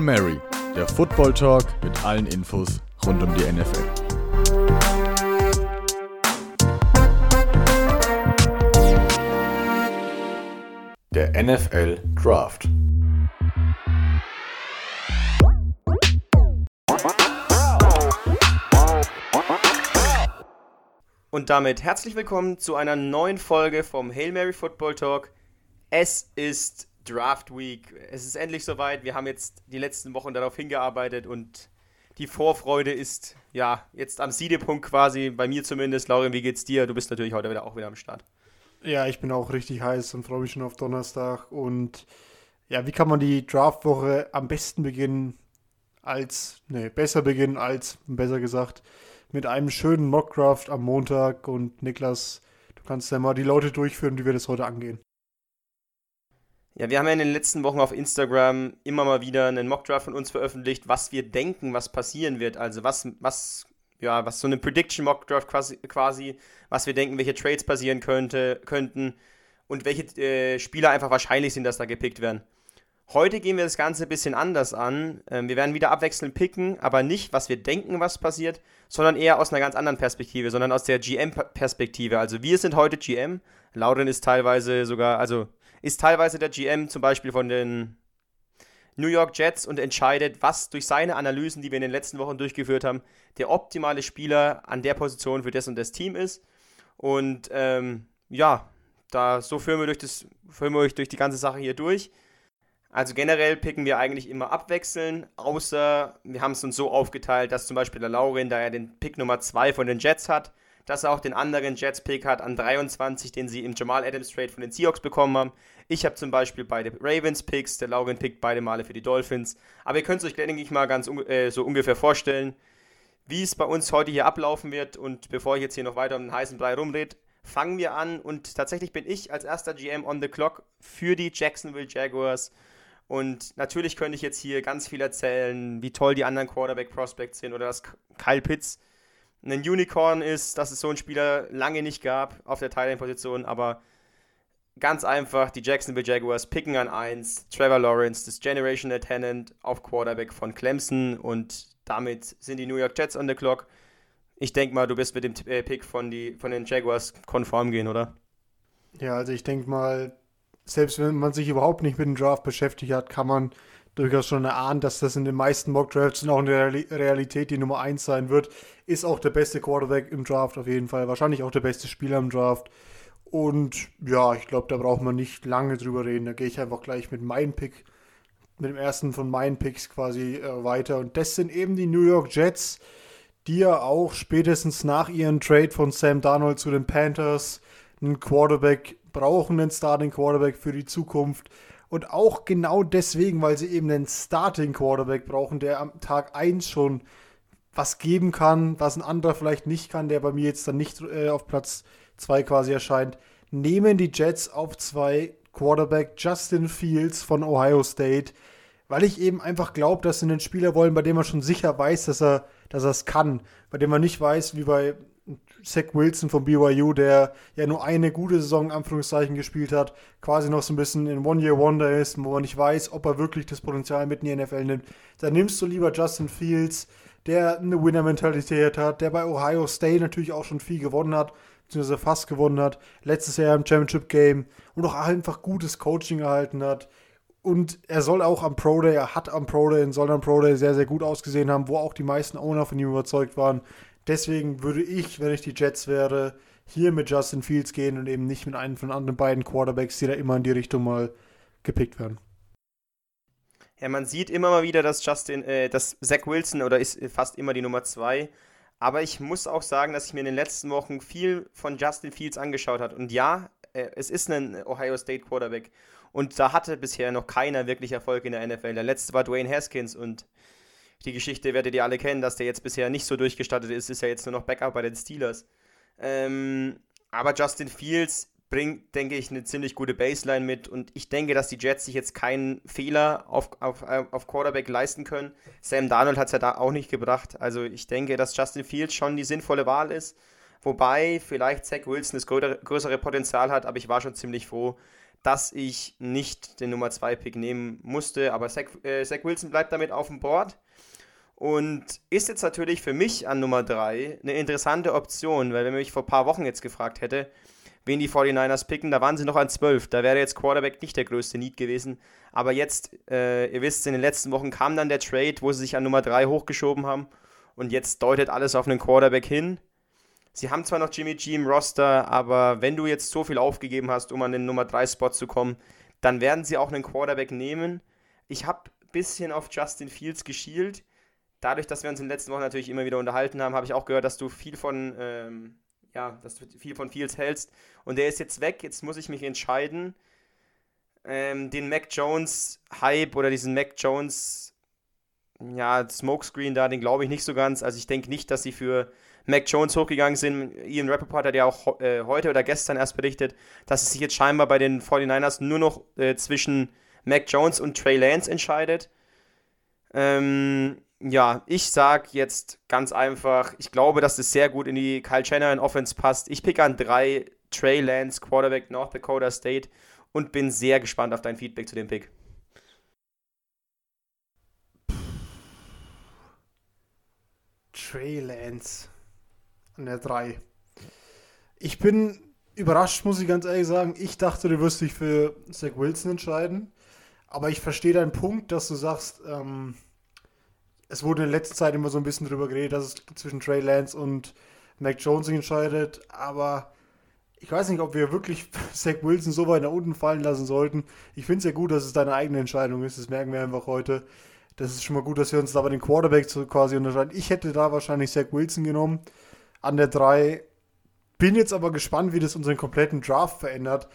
Hail Mary, der Football Talk mit allen Infos rund um die NFL. Der NFL Draft. Und damit herzlich willkommen zu einer neuen Folge vom Hail Mary Football Talk. Es ist Draft Week. Es ist endlich soweit. Wir haben jetzt die letzten Wochen darauf hingearbeitet und die Vorfreude ist ja jetzt am Siedepunkt quasi, bei mir zumindest. Lauren, wie geht's dir? Du bist natürlich heute wieder auch wieder am Start. Ja, ich bin auch richtig heiß und freue mich schon auf Donnerstag. Und ja, wie kann man die Draftwoche am besten beginnen als, ne, besser beginnen als, besser gesagt, mit einem schönen Mockcraft am Montag. Und Niklas, du kannst ja mal die Leute durchführen, wie wir das heute angehen. Ja, wir haben ja in den letzten Wochen auf Instagram immer mal wieder einen Mockdraft von uns veröffentlicht, was wir denken, was passieren wird. Also was, was, ja, was so eine Prediction Mockdraft quasi, quasi was wir denken, welche Trades passieren könnte, könnten und welche äh, Spieler einfach wahrscheinlich sind, dass da gepickt werden. Heute gehen wir das Ganze ein bisschen anders an. Ähm, wir werden wieder abwechselnd picken, aber nicht, was wir denken, was passiert, sondern eher aus einer ganz anderen Perspektive, sondern aus der GM-Perspektive. Also wir sind heute GM. Lauren ist teilweise sogar, also ist teilweise der GM zum Beispiel von den New York Jets und entscheidet, was durch seine Analysen, die wir in den letzten Wochen durchgeführt haben, der optimale Spieler an der Position für das und das Team ist. Und ähm, ja, da so führen wir, durch das, führen wir euch durch die ganze Sache hier durch. Also generell picken wir eigentlich immer abwechseln, außer wir haben es uns so aufgeteilt, dass zum Beispiel der Laurin, da er den Pick Nummer 2 von den Jets hat, dass er auch den anderen Jets-Pick hat an 23, den sie im Jamal Adams Trade von den Seahawks bekommen haben. Ich habe zum Beispiel beide Ravens-Picks, der Lauren pickt beide Male für die Dolphins. Aber ihr könnt es euch, denke ich, mal ganz äh, so ungefähr vorstellen, wie es bei uns heute hier ablaufen wird. Und bevor ich jetzt hier noch weiter um den heißen Brei rumrede, fangen wir an. Und tatsächlich bin ich als erster GM on the clock für die Jacksonville Jaguars. Und natürlich könnte ich jetzt hier ganz viel erzählen, wie toll die anderen Quarterback-Prospects sind oder dass Kyle Pitts ein Unicorn ist, dass es so einen Spieler lange nicht gab auf der Thailand-Position, aber ganz einfach, die Jacksonville Jaguars picken an 1, Trevor Lawrence, das Generational Tenant auf Quarterback von Clemson und damit sind die New York Jets on the clock. Ich denke mal, du wirst mit dem äh, Pick von, die, von den Jaguars konform gehen, oder? Ja, also ich denke mal, selbst wenn man sich überhaupt nicht mit dem Draft beschäftigt hat, kann man durchaus schon erahnen, dass das in den meisten Mock-Drafts auch in der Realität die Nummer 1 sein wird. Ist auch der beste Quarterback im Draft auf jeden Fall. Wahrscheinlich auch der beste Spieler im Draft. Und ja, ich glaube, da braucht man nicht lange drüber reden. Da gehe ich einfach gleich mit meinem Pick, mit dem ersten von meinen Picks quasi äh, weiter. Und das sind eben die New York Jets, die ja auch spätestens nach ihrem Trade von Sam Darnold zu den Panthers einen Quarterback brauchen, einen Starting Quarterback für die Zukunft. Und auch genau deswegen, weil sie eben einen Starting Quarterback brauchen, der am Tag 1 schon was geben kann, was ein anderer vielleicht nicht kann, der bei mir jetzt dann nicht äh, auf Platz 2 quasi erscheint, nehmen die Jets auf 2 Quarterback Justin Fields von Ohio State, weil ich eben einfach glaube, dass sie einen Spieler wollen, bei dem man schon sicher weiß, dass er dass er es kann, bei dem man nicht weiß, wie bei Zach Wilson von BYU, der ja nur eine gute Saison, Anführungszeichen, gespielt hat, quasi noch so ein bisschen in One-Year-Wonder ist, wo man nicht weiß, ob er wirklich das Potenzial mit in die NFL nimmt. Dann nimmst du lieber Justin Fields, der eine Winner-Mentalität hat, der bei Ohio State natürlich auch schon viel gewonnen hat, beziehungsweise fast gewonnen hat, letztes Jahr im Championship-Game und auch einfach gutes Coaching erhalten hat. Und er soll auch am Pro Day, er hat am Pro Day und soll am Pro Day sehr, sehr gut ausgesehen haben, wo auch die meisten Owner von ihm überzeugt waren. Deswegen würde ich, wenn ich die Jets wäre, hier mit Justin Fields gehen und eben nicht mit einem von anderen beiden Quarterbacks, die da immer in die Richtung mal gepickt werden. Ja, man sieht immer mal wieder, dass Justin, äh, dass Zach Wilson oder ist fast immer die Nummer zwei. Aber ich muss auch sagen, dass ich mir in den letzten Wochen viel von Justin Fields angeschaut habe. Und ja, äh, es ist ein Ohio State Quarterback. Und da hatte bisher noch keiner wirklich Erfolg in der NFL. Der letzte war Dwayne Haskins und die Geschichte werdet ihr alle kennen, dass der jetzt bisher nicht so durchgestattet ist, ist ja jetzt nur noch Backup bei den Steelers. Ähm, aber Justin Fields bringt, denke ich, eine ziemlich gute Baseline mit und ich denke, dass die Jets sich jetzt keinen Fehler auf, auf, auf Quarterback leisten können. Sam Darnold hat es ja da auch nicht gebracht. Also ich denke, dass Justin Fields schon die sinnvolle Wahl ist. Wobei vielleicht Zach Wilson das größere Potenzial hat, aber ich war schon ziemlich froh, dass ich nicht den Nummer 2 Pick nehmen musste, aber Zach, äh, Zach Wilson bleibt damit auf dem Board und ist jetzt natürlich für mich an Nummer 3 eine interessante Option, weil wenn man mich vor ein paar Wochen jetzt gefragt hätte, wen die 49ers picken, da waren sie noch an 12, da wäre jetzt Quarterback nicht der größte Need gewesen, aber jetzt, äh, ihr wisst, in den letzten Wochen kam dann der Trade, wo sie sich an Nummer 3 hochgeschoben haben und jetzt deutet alles auf einen Quarterback hin. Sie haben zwar noch Jimmy G im Roster, aber wenn du jetzt so viel aufgegeben hast, um an den Nummer 3 Spot zu kommen, dann werden sie auch einen Quarterback nehmen. Ich habe ein bisschen auf Justin Fields geschielt dadurch, dass wir uns in den letzten Wochen natürlich immer wieder unterhalten haben, habe ich auch gehört, dass du viel von, ähm, ja, dass du viel von Fields hältst. Und der ist jetzt weg. Jetzt muss ich mich entscheiden, ähm, den Mac Jones Hype oder diesen Mac Jones, ja, Smokescreen da, den glaube ich nicht so ganz. Also ich denke nicht, dass sie für Mac Jones hochgegangen sind. Ian Rappaport hat ja auch äh, heute oder gestern erst berichtet, dass es sich jetzt scheinbar bei den 49ers nur noch äh, zwischen Mac Jones und Trey Lance entscheidet. Ähm, ja, ich sag jetzt ganz einfach, ich glaube, dass es sehr gut in die Kyle Shanahan Offense passt. Ich pick an drei Trey Lance, Quarterback North Dakota State und bin sehr gespannt auf dein Feedback zu dem Pick. Trey Lance an der 3. Ich bin überrascht, muss ich ganz ehrlich sagen. Ich dachte, du wirst dich für Zach Wilson entscheiden. Aber ich verstehe deinen Punkt, dass du sagst, ähm, es wurde in letzter Zeit immer so ein bisschen drüber geredet, dass es zwischen Trey Lance und Mac Jones entscheidet, aber ich weiß nicht, ob wir wirklich Zach Wilson so weit nach unten fallen lassen sollten. Ich finde es ja gut, dass es deine eigene Entscheidung ist, das merken wir einfach heute. Das ist schon mal gut, dass wir uns da bei den Quarterback so quasi unterscheiden. Ich hätte da wahrscheinlich Zach Wilson genommen an der 3. Bin jetzt aber gespannt, wie das unseren kompletten Draft verändert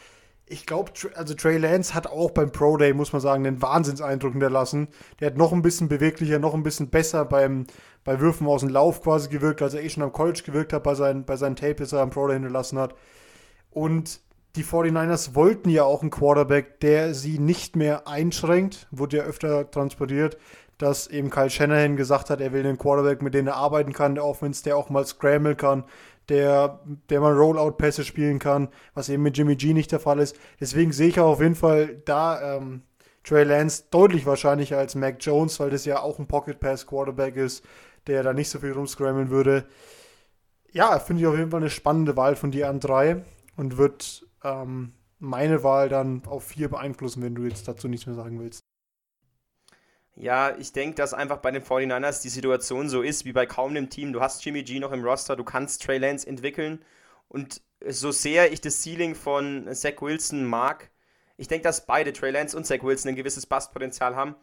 ich glaube, also Trey Lance hat auch beim Pro Day, muss man sagen, einen Wahnsinnseindruck hinterlassen. Der hat noch ein bisschen beweglicher, noch ein bisschen besser beim, bei Würfen aus dem Lauf quasi gewirkt, als er eh schon am College gewirkt hat, bei seinen, bei seinen Tape, das er am Pro Day hinterlassen hat. Und die 49ers wollten ja auch einen Quarterback, der sie nicht mehr einschränkt, wurde ja öfter transportiert, dass eben Kyle Shanahan gesagt hat, er will einen Quarterback, mit dem er arbeiten kann, der Offense, der auch mal scramble kann, der, der mal Rollout-Pässe spielen kann, was eben mit Jimmy G nicht der Fall ist. Deswegen sehe ich auch auf jeden Fall da ähm, Trey Lance deutlich wahrscheinlicher als Mac Jones, weil das ja auch ein Pocket-Pass-Quarterback ist, der da nicht so viel rumscrammeln würde. Ja, finde ich auf jeden Fall eine spannende Wahl von dir an drei und wird ähm, meine Wahl dann auf vier beeinflussen, wenn du jetzt dazu nichts mehr sagen willst. Ja, ich denke, dass einfach bei den 49ers die Situation so ist wie bei kaum einem Team. Du hast Jimmy G noch im Roster, du kannst Trey Lance entwickeln. Und so sehr ich das Ceiling von Zach Wilson mag, ich denke, dass beide, Trey Lance und Zach Wilson, ein gewisses Bastpotenzial haben.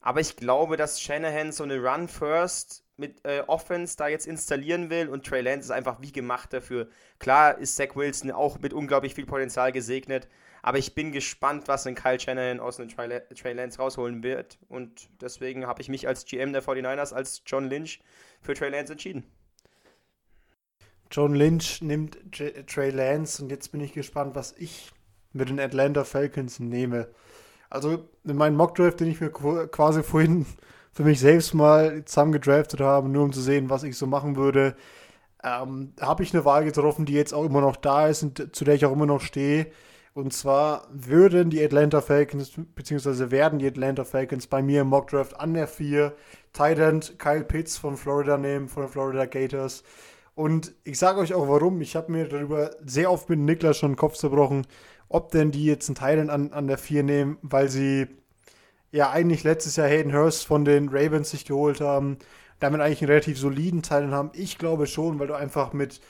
Aber ich glaube, dass Shanahan so eine Run-First mit äh, Offense da jetzt installieren will und Trey Lance ist einfach wie gemacht dafür. Klar ist Zach Wilson auch mit unglaublich viel Potenzial gesegnet, aber ich bin gespannt, was ein Kyle Shanahan aus einem Trey Lance rausholen wird. Und deswegen habe ich mich als GM der 49ers, als John Lynch, für Trey Lance entschieden. John Lynch nimmt J Trey Lance und jetzt bin ich gespannt, was ich mit den Atlanta Falcons nehme. Also in meinem Mockdraft, den ich mir quasi vorhin für mich selbst mal zusammen gedraftet habe, nur um zu sehen, was ich so machen würde, ähm, habe ich eine Wahl getroffen, die jetzt auch immer noch da ist und zu der ich auch immer noch stehe. Und zwar würden die Atlanta Falcons, beziehungsweise werden die Atlanta Falcons bei mir im Mockdraft an der 4 Tight Kyle Pitts von Florida nehmen, von den Florida Gators. Und ich sage euch auch warum. Ich habe mir darüber sehr oft mit Niklas schon den Kopf zerbrochen, ob denn die jetzt einen Titan an, an der 4 nehmen, weil sie ja eigentlich letztes Jahr Hayden Hurst von den Ravens sich geholt haben, damit eigentlich einen relativ soliden Titan haben. Ich glaube schon, weil du einfach mit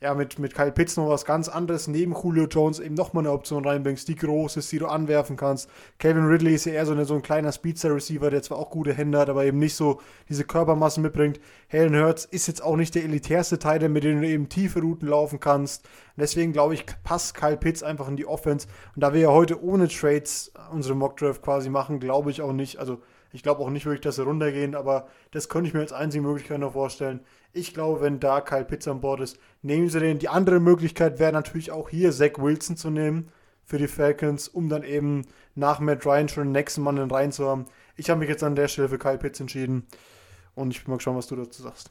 ja, mit, mit Kyle Pitts noch was ganz anderes neben Julio Jones eben nochmal eine Option reinbringst, die groß ist, die du anwerfen kannst. Calvin Ridley ist ja eher so, eine, so ein kleiner Speedster-Receiver, der zwar auch gute Hände hat, aber eben nicht so diese Körpermassen mitbringt. Halen Hurts ist jetzt auch nicht der elitärste Teil, mit dem du eben tiefe Routen laufen kannst. deswegen glaube ich, passt Kyle Pitts einfach in die Offense. Und da wir ja heute ohne Trades unsere Mockdraft quasi machen, glaube ich auch nicht, also ich glaube auch nicht wirklich, dass sie runtergehen, aber das könnte ich mir als einzige Möglichkeit noch vorstellen. Ich glaube, wenn da Kyle Pitts an Bord ist, nehmen sie den. Die andere Möglichkeit wäre natürlich auch hier Zach Wilson zu nehmen für die Falcons, um dann eben nach Matt Ryan schon den nächsten Mann in rein zu haben. Ich habe mich jetzt an der Stelle für Kyle Pitts entschieden und ich bin mal gespannt, was du dazu sagst.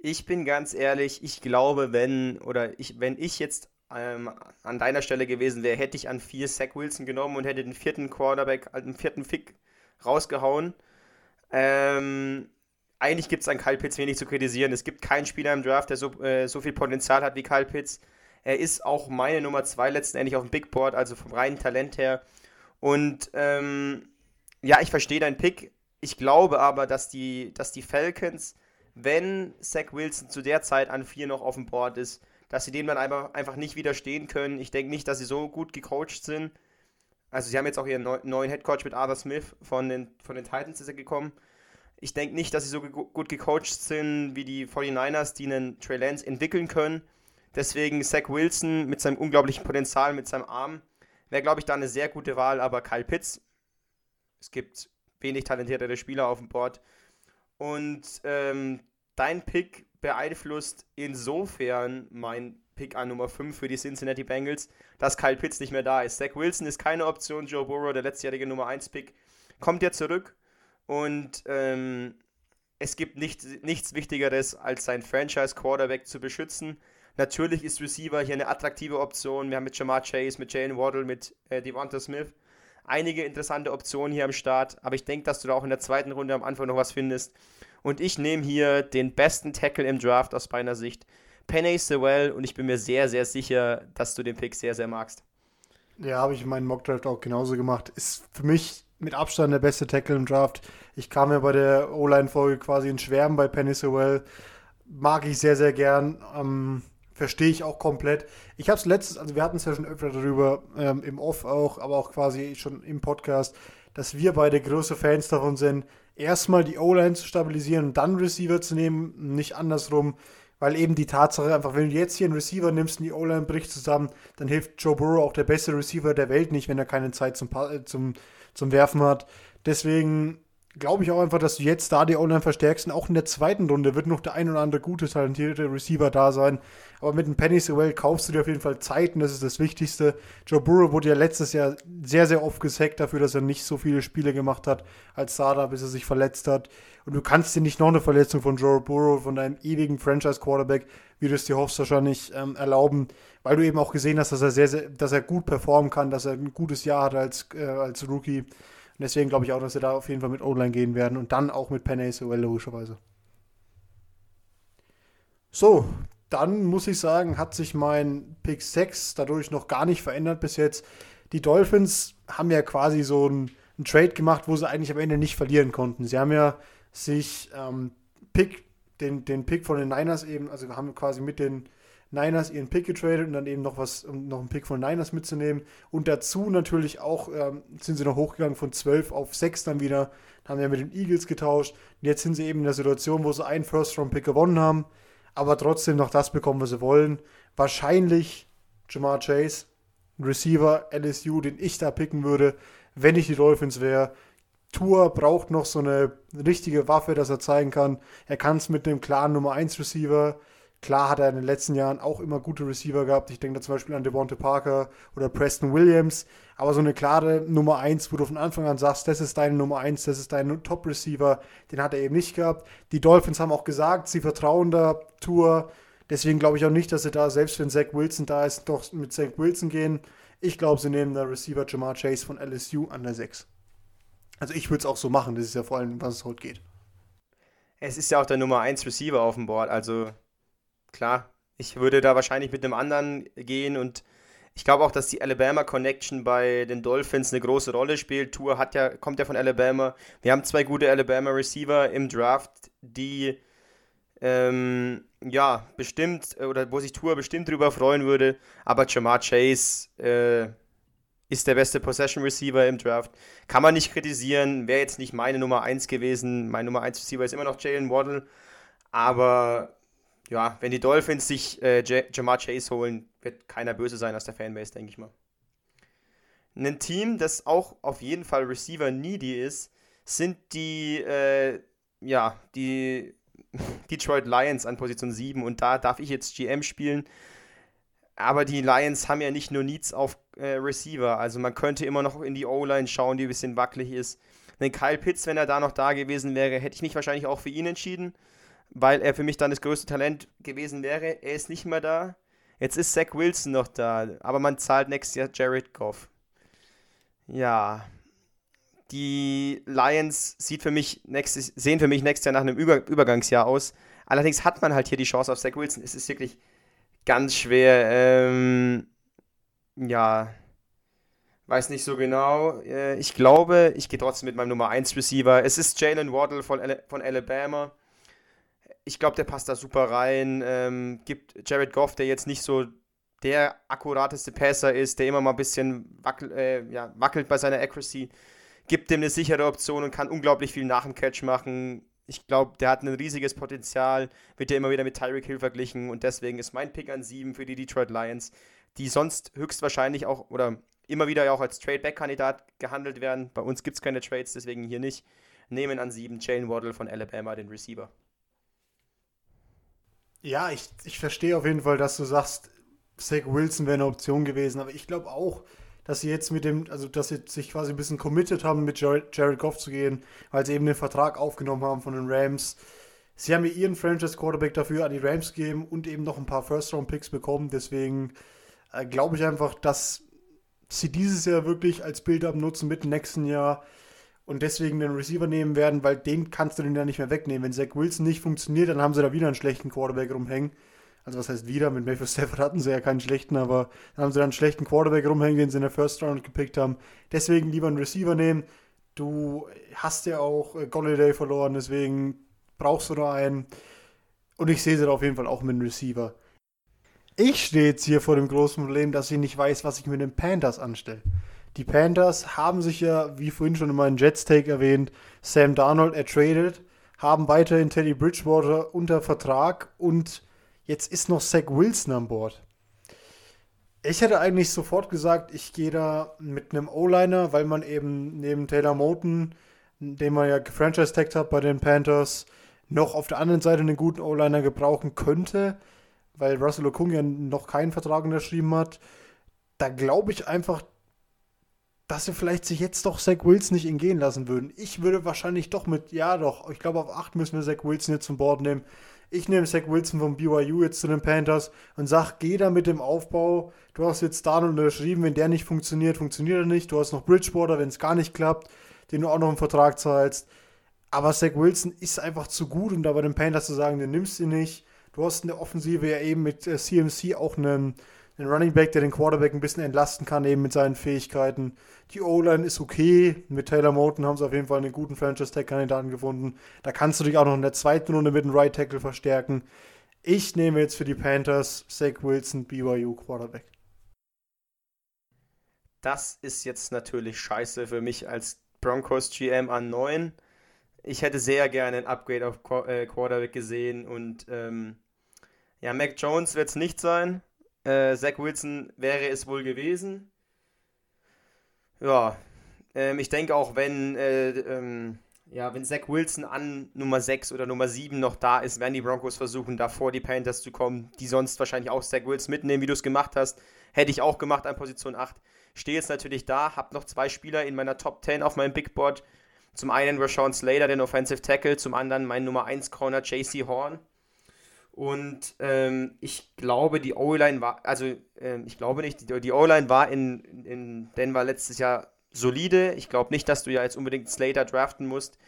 Ich bin ganz ehrlich, ich glaube, wenn oder ich, wenn ich jetzt ähm, an deiner Stelle gewesen wäre, hätte ich an vier Zach Wilson genommen und hätte den vierten Quarterback, also den vierten Fick rausgehauen. Ähm, eigentlich gibt es an Kyle Pitts wenig zu kritisieren. Es gibt keinen Spieler im Draft, der so, äh, so viel Potenzial hat wie Kyle Pitts. Er ist auch meine Nummer zwei letztendlich auf dem Big Board, also vom reinen Talent her. Und ähm, ja, ich verstehe deinen Pick. Ich glaube aber, dass die, dass die Falcons, wenn Zach Wilson zu der Zeit an vier noch auf dem Board ist, dass sie dem dann einfach, einfach nicht widerstehen können. Ich denke nicht, dass sie so gut gecoacht sind. Also sie haben jetzt auch ihren neuen Headcoach mit Arthur Smith von den, von den Titans ist er gekommen. Ich denke nicht, dass sie so ge gut gecoacht sind wie die 49ers, die einen Trey Lance entwickeln können. Deswegen Zach Wilson mit seinem unglaublichen Potenzial, mit seinem Arm, wäre, glaube ich, da eine sehr gute Wahl. Aber Kyle Pitts, es gibt wenig talentiertere Spieler auf dem Board. Und ähm, dein Pick beeinflusst insofern mein Pick an Nummer 5 für die Cincinnati Bengals, dass Kyle Pitts nicht mehr da ist. Zach Wilson ist keine Option, Joe Burrow, der letztjährige Nummer 1 Pick, kommt ja zurück und ähm, es gibt nicht, nichts Wichtigeres, als seinen Franchise-Quarterback zu beschützen. Natürlich ist Receiver hier eine attraktive Option. Wir haben mit Jamar Chase, mit Jalen Waddle, mit äh, Devonta Smith einige interessante Optionen hier am Start. Aber ich denke, dass du da auch in der zweiten Runde am Anfang noch was findest. Und ich nehme hier den besten Tackle im Draft aus meiner Sicht, Penny Sewell. Und ich bin mir sehr, sehr sicher, dass du den Pick sehr, sehr magst. Ja, habe ich in meinem Mockdraft auch genauso gemacht. Ist für mich mit Abstand der beste Tackle im Draft. Ich kam ja bei der O-Line-Folge quasi in Schwärmen bei Penny Sewell. Mag ich sehr, sehr gern. Ähm, Verstehe ich auch komplett. Ich habe es letztes, also wir hatten es ja schon öfter darüber, ähm, im Off auch, aber auch quasi schon im Podcast, dass wir beide große Fans davon sind, erstmal die O-Line zu stabilisieren und dann Receiver zu nehmen, nicht andersrum, weil eben die Tatsache einfach, wenn du jetzt hier einen Receiver nimmst und die O-Line bricht zusammen, dann hilft Joe Burrow auch der beste Receiver der Welt nicht, wenn er keine Zeit zum, äh, zum, zum Werfen hat. Deswegen glaube ich auch einfach, dass du jetzt da die O-Line verstärkst. Und auch in der zweiten Runde wird noch der ein oder andere gute, talentierte Receiver da sein. Aber mit dem Penny Sewell kaufst du dir auf jeden Fall Zeit und das ist das Wichtigste. Joe Burrow wurde ja letztes Jahr sehr, sehr oft gesackt dafür, dass er nicht so viele Spiele gemacht hat als Sada, bis er sich verletzt hat. Und du kannst dir nicht noch eine Verletzung von Joe Burrow, von deinem ewigen Franchise-Quarterback, wie du es dir hoffst, wahrscheinlich ähm, erlauben, weil du eben auch gesehen hast, dass er sehr, sehr, dass er gut performen kann, dass er ein gutes Jahr hat als, äh, als Rookie. Und deswegen glaube ich auch, dass sie da auf jeden Fall mit O-Line gehen werden und dann auch mit Penny Sewell logischerweise. So, dann muss ich sagen, hat sich mein Pick 6 dadurch noch gar nicht verändert bis jetzt. Die Dolphins haben ja quasi so einen, einen Trade gemacht, wo sie eigentlich am Ende nicht verlieren konnten. Sie haben ja sich ähm, Pick, den, den Pick von den Niners eben, also haben quasi mit den Niners ihren Pick getradet und dann eben noch was, um noch einen Pick von Niners mitzunehmen. Und dazu natürlich auch ähm, sind sie noch hochgegangen von 12 auf 6 dann wieder. Haben ja mit den Eagles getauscht. Und jetzt sind sie eben in der Situation, wo sie einen First-Round-Pick gewonnen haben, aber trotzdem noch das bekommen, was sie wollen. Wahrscheinlich Jamar Chase, Receiver LSU, den ich da picken würde, wenn ich die Dolphins wäre. Tour braucht noch so eine richtige Waffe, dass er zeigen kann, er kann es mit dem klaren Nummer 1 Receiver Klar hat er in den letzten Jahren auch immer gute Receiver gehabt. Ich denke da zum Beispiel an Devonta Parker oder Preston Williams. Aber so eine klare Nummer 1, wo du von Anfang an sagst, das ist deine Nummer 1, das ist dein Top-Receiver, den hat er eben nicht gehabt. Die Dolphins haben auch gesagt, sie vertrauen der Tour. Deswegen glaube ich auch nicht, dass sie da, selbst wenn Zach Wilson da ist, doch mit Zach Wilson gehen. Ich glaube, sie nehmen der Receiver Jamar Chase von LSU an der 6. Also ich würde es auch so machen, das ist ja vor allem, was es heute geht. Es ist ja auch der Nummer 1 Receiver auf dem Board, also klar, ich würde da wahrscheinlich mit einem anderen gehen und ich glaube auch, dass die Alabama Connection bei den Dolphins eine große Rolle spielt. Tour hat ja, kommt ja von Alabama. Wir haben zwei gute Alabama Receiver im Draft, die ähm, ja bestimmt oder wo sich Tour bestimmt drüber freuen würde. Aber Jamar Chase äh, ist der beste Possession Receiver im Draft. Kann man nicht kritisieren. Wäre jetzt nicht meine Nummer 1 gewesen. Mein Nummer 1 Receiver ist immer noch Jalen Waddle. Aber ja, wenn die Dolphins sich äh, Jamar Chase holen, wird keiner böse sein aus der Fanbase, denke ich mal. Ein Team, das auch auf jeden Fall Receiver needy ist, sind die, äh, ja, die Detroit Lions an Position 7 und da darf ich jetzt GM spielen. Aber die Lions haben ja nicht nur Needs auf äh, Receiver, also man könnte immer noch in die O-Line schauen, die ein bisschen wackelig ist. Denn Kyle Pitts, wenn er da noch da gewesen wäre, hätte ich mich wahrscheinlich auch für ihn entschieden weil er für mich dann das größte Talent gewesen wäre. Er ist nicht mehr da. Jetzt ist Zach Wilson noch da, aber man zahlt nächstes Jahr Jared Goff. Ja, die Lions sieht für mich nächstes, sehen für mich nächstes Jahr nach einem Über Übergangsjahr aus. Allerdings hat man halt hier die Chance auf Zach Wilson. Es ist wirklich ganz schwer. Ähm, ja, weiß nicht so genau. Äh, ich glaube, ich gehe trotzdem mit meinem Nummer 1 Receiver. Es ist Jalen Waddle von, von Alabama. Ich glaube, der passt da super rein. Ähm, gibt Jared Goff, der jetzt nicht so der akkurateste Passer ist, der immer mal ein bisschen wackel, äh, ja, wackelt bei seiner Accuracy gibt dem eine sichere Option und kann unglaublich viel nach dem Catch machen. Ich glaube, der hat ein riesiges Potenzial, wird ja immer wieder mit Tyreek Hill verglichen und deswegen ist mein Pick an 7 für die Detroit Lions, die sonst höchstwahrscheinlich auch oder immer wieder ja auch als Trade-Back-Kandidat gehandelt werden. Bei uns gibt es keine Trades, deswegen hier nicht. Nehmen an 7 Jalen Waddle von Alabama, den Receiver. Ja, ich, ich verstehe auf jeden Fall, dass du sagst, Zach Wilson wäre eine Option gewesen, aber ich glaube auch, dass sie jetzt mit dem, also dass sie sich quasi ein bisschen committed haben, mit Jared, Jared Goff zu gehen, weil sie eben den Vertrag aufgenommen haben von den Rams. Sie haben ihren Franchise Quarterback dafür an die Rams gegeben und eben noch ein paar First-Round-Picks bekommen. Deswegen äh, glaube ich einfach, dass sie dieses Jahr wirklich als Build-up nutzen mit dem nächsten Jahr und deswegen den Receiver nehmen werden, weil den kannst du den ja nicht mehr wegnehmen. Wenn Zach Wilson nicht funktioniert, dann haben sie da wieder einen schlechten Quarterback rumhängen. Also was heißt wieder, mit Matthew Stafford hatten sie ja keinen schlechten, aber dann haben sie dann einen schlechten Quarterback rumhängen, den sie in der First Round gepickt haben. Deswegen lieber einen Receiver nehmen. Du hast ja auch äh, Golladay verloren, deswegen brauchst du da einen. Und ich sehe sie da auf jeden Fall auch mit einem Receiver. Ich stehe jetzt hier vor dem großen Problem, dass ich nicht weiß, was ich mit den Panthers anstelle. Die Panthers haben sich ja, wie vorhin schon in meinem Jets-Take erwähnt, Sam Darnold ertradet, haben weiterhin Teddy Bridgewater unter Vertrag und Jetzt ist noch Zach Wilson an Bord. Ich hätte eigentlich sofort gesagt, ich gehe da mit einem O-Liner, weil man eben neben Taylor Moten, den man ja gefranchise-tagged hat bei den Panthers, noch auf der anderen Seite einen guten O-Liner gebrauchen könnte, weil Russell Okung ja noch keinen Vertrag unterschrieben hat. Da glaube ich einfach, dass sie vielleicht sich jetzt doch Zach Wilson nicht entgehen lassen würden. Ich würde wahrscheinlich doch mit, ja doch, ich glaube auf 8 müssen wir Zach Wilson jetzt zum Board nehmen ich nehme Zach Wilson vom BYU jetzt zu den Panthers und sag, geh da mit dem Aufbau. Du hast jetzt Darnold unterschrieben, wenn der nicht funktioniert, funktioniert er nicht. Du hast noch Bridgewater, wenn es gar nicht klappt, den du auch noch einen Vertrag zahlst. Aber Zach Wilson ist einfach zu gut, um da bei den Panthers zu sagen, den nimmst du nicht. Du hast in der Offensive ja eben mit CMC äh, auch einen ein Running Back, der den Quarterback ein bisschen entlasten kann, eben mit seinen Fähigkeiten. Die O-Line ist okay. Mit Taylor Moten haben sie auf jeden Fall einen guten Franchise-Tag-Kandidaten gefunden. Da kannst du dich auch noch in der zweiten Runde mit einem Right Tackle verstärken. Ich nehme jetzt für die Panthers Zach Wilson, BYU Quarterback. Das ist jetzt natürlich scheiße für mich als Broncos GM an 9. Ich hätte sehr gerne ein Upgrade auf äh, Quarterback gesehen und ähm, ja, Mac Jones wird es nicht sein. Äh, Zach Wilson wäre es wohl gewesen. Ja, ähm, ich denke auch, wenn, äh, ähm, ja, wenn Zach Wilson an Nummer 6 oder Nummer 7 noch da ist, werden die Broncos versuchen, davor die Panthers zu kommen, die sonst wahrscheinlich auch Zach Wilson mitnehmen, wie du es gemacht hast. Hätte ich auch gemacht an Position 8. Stehe jetzt natürlich da, habe noch zwei Spieler in meiner Top 10 auf meinem Big Board. Zum einen Rashawn Slater, den Offensive Tackle, zum anderen mein Nummer 1 Corner JC Horn. Und ähm, ich glaube, die O-Line war, also ähm, ich glaube nicht, die, O-Line war in, in Denver letztes Jahr solide. Ich glaube nicht, dass du ja jetzt unbedingt Slater draften musst.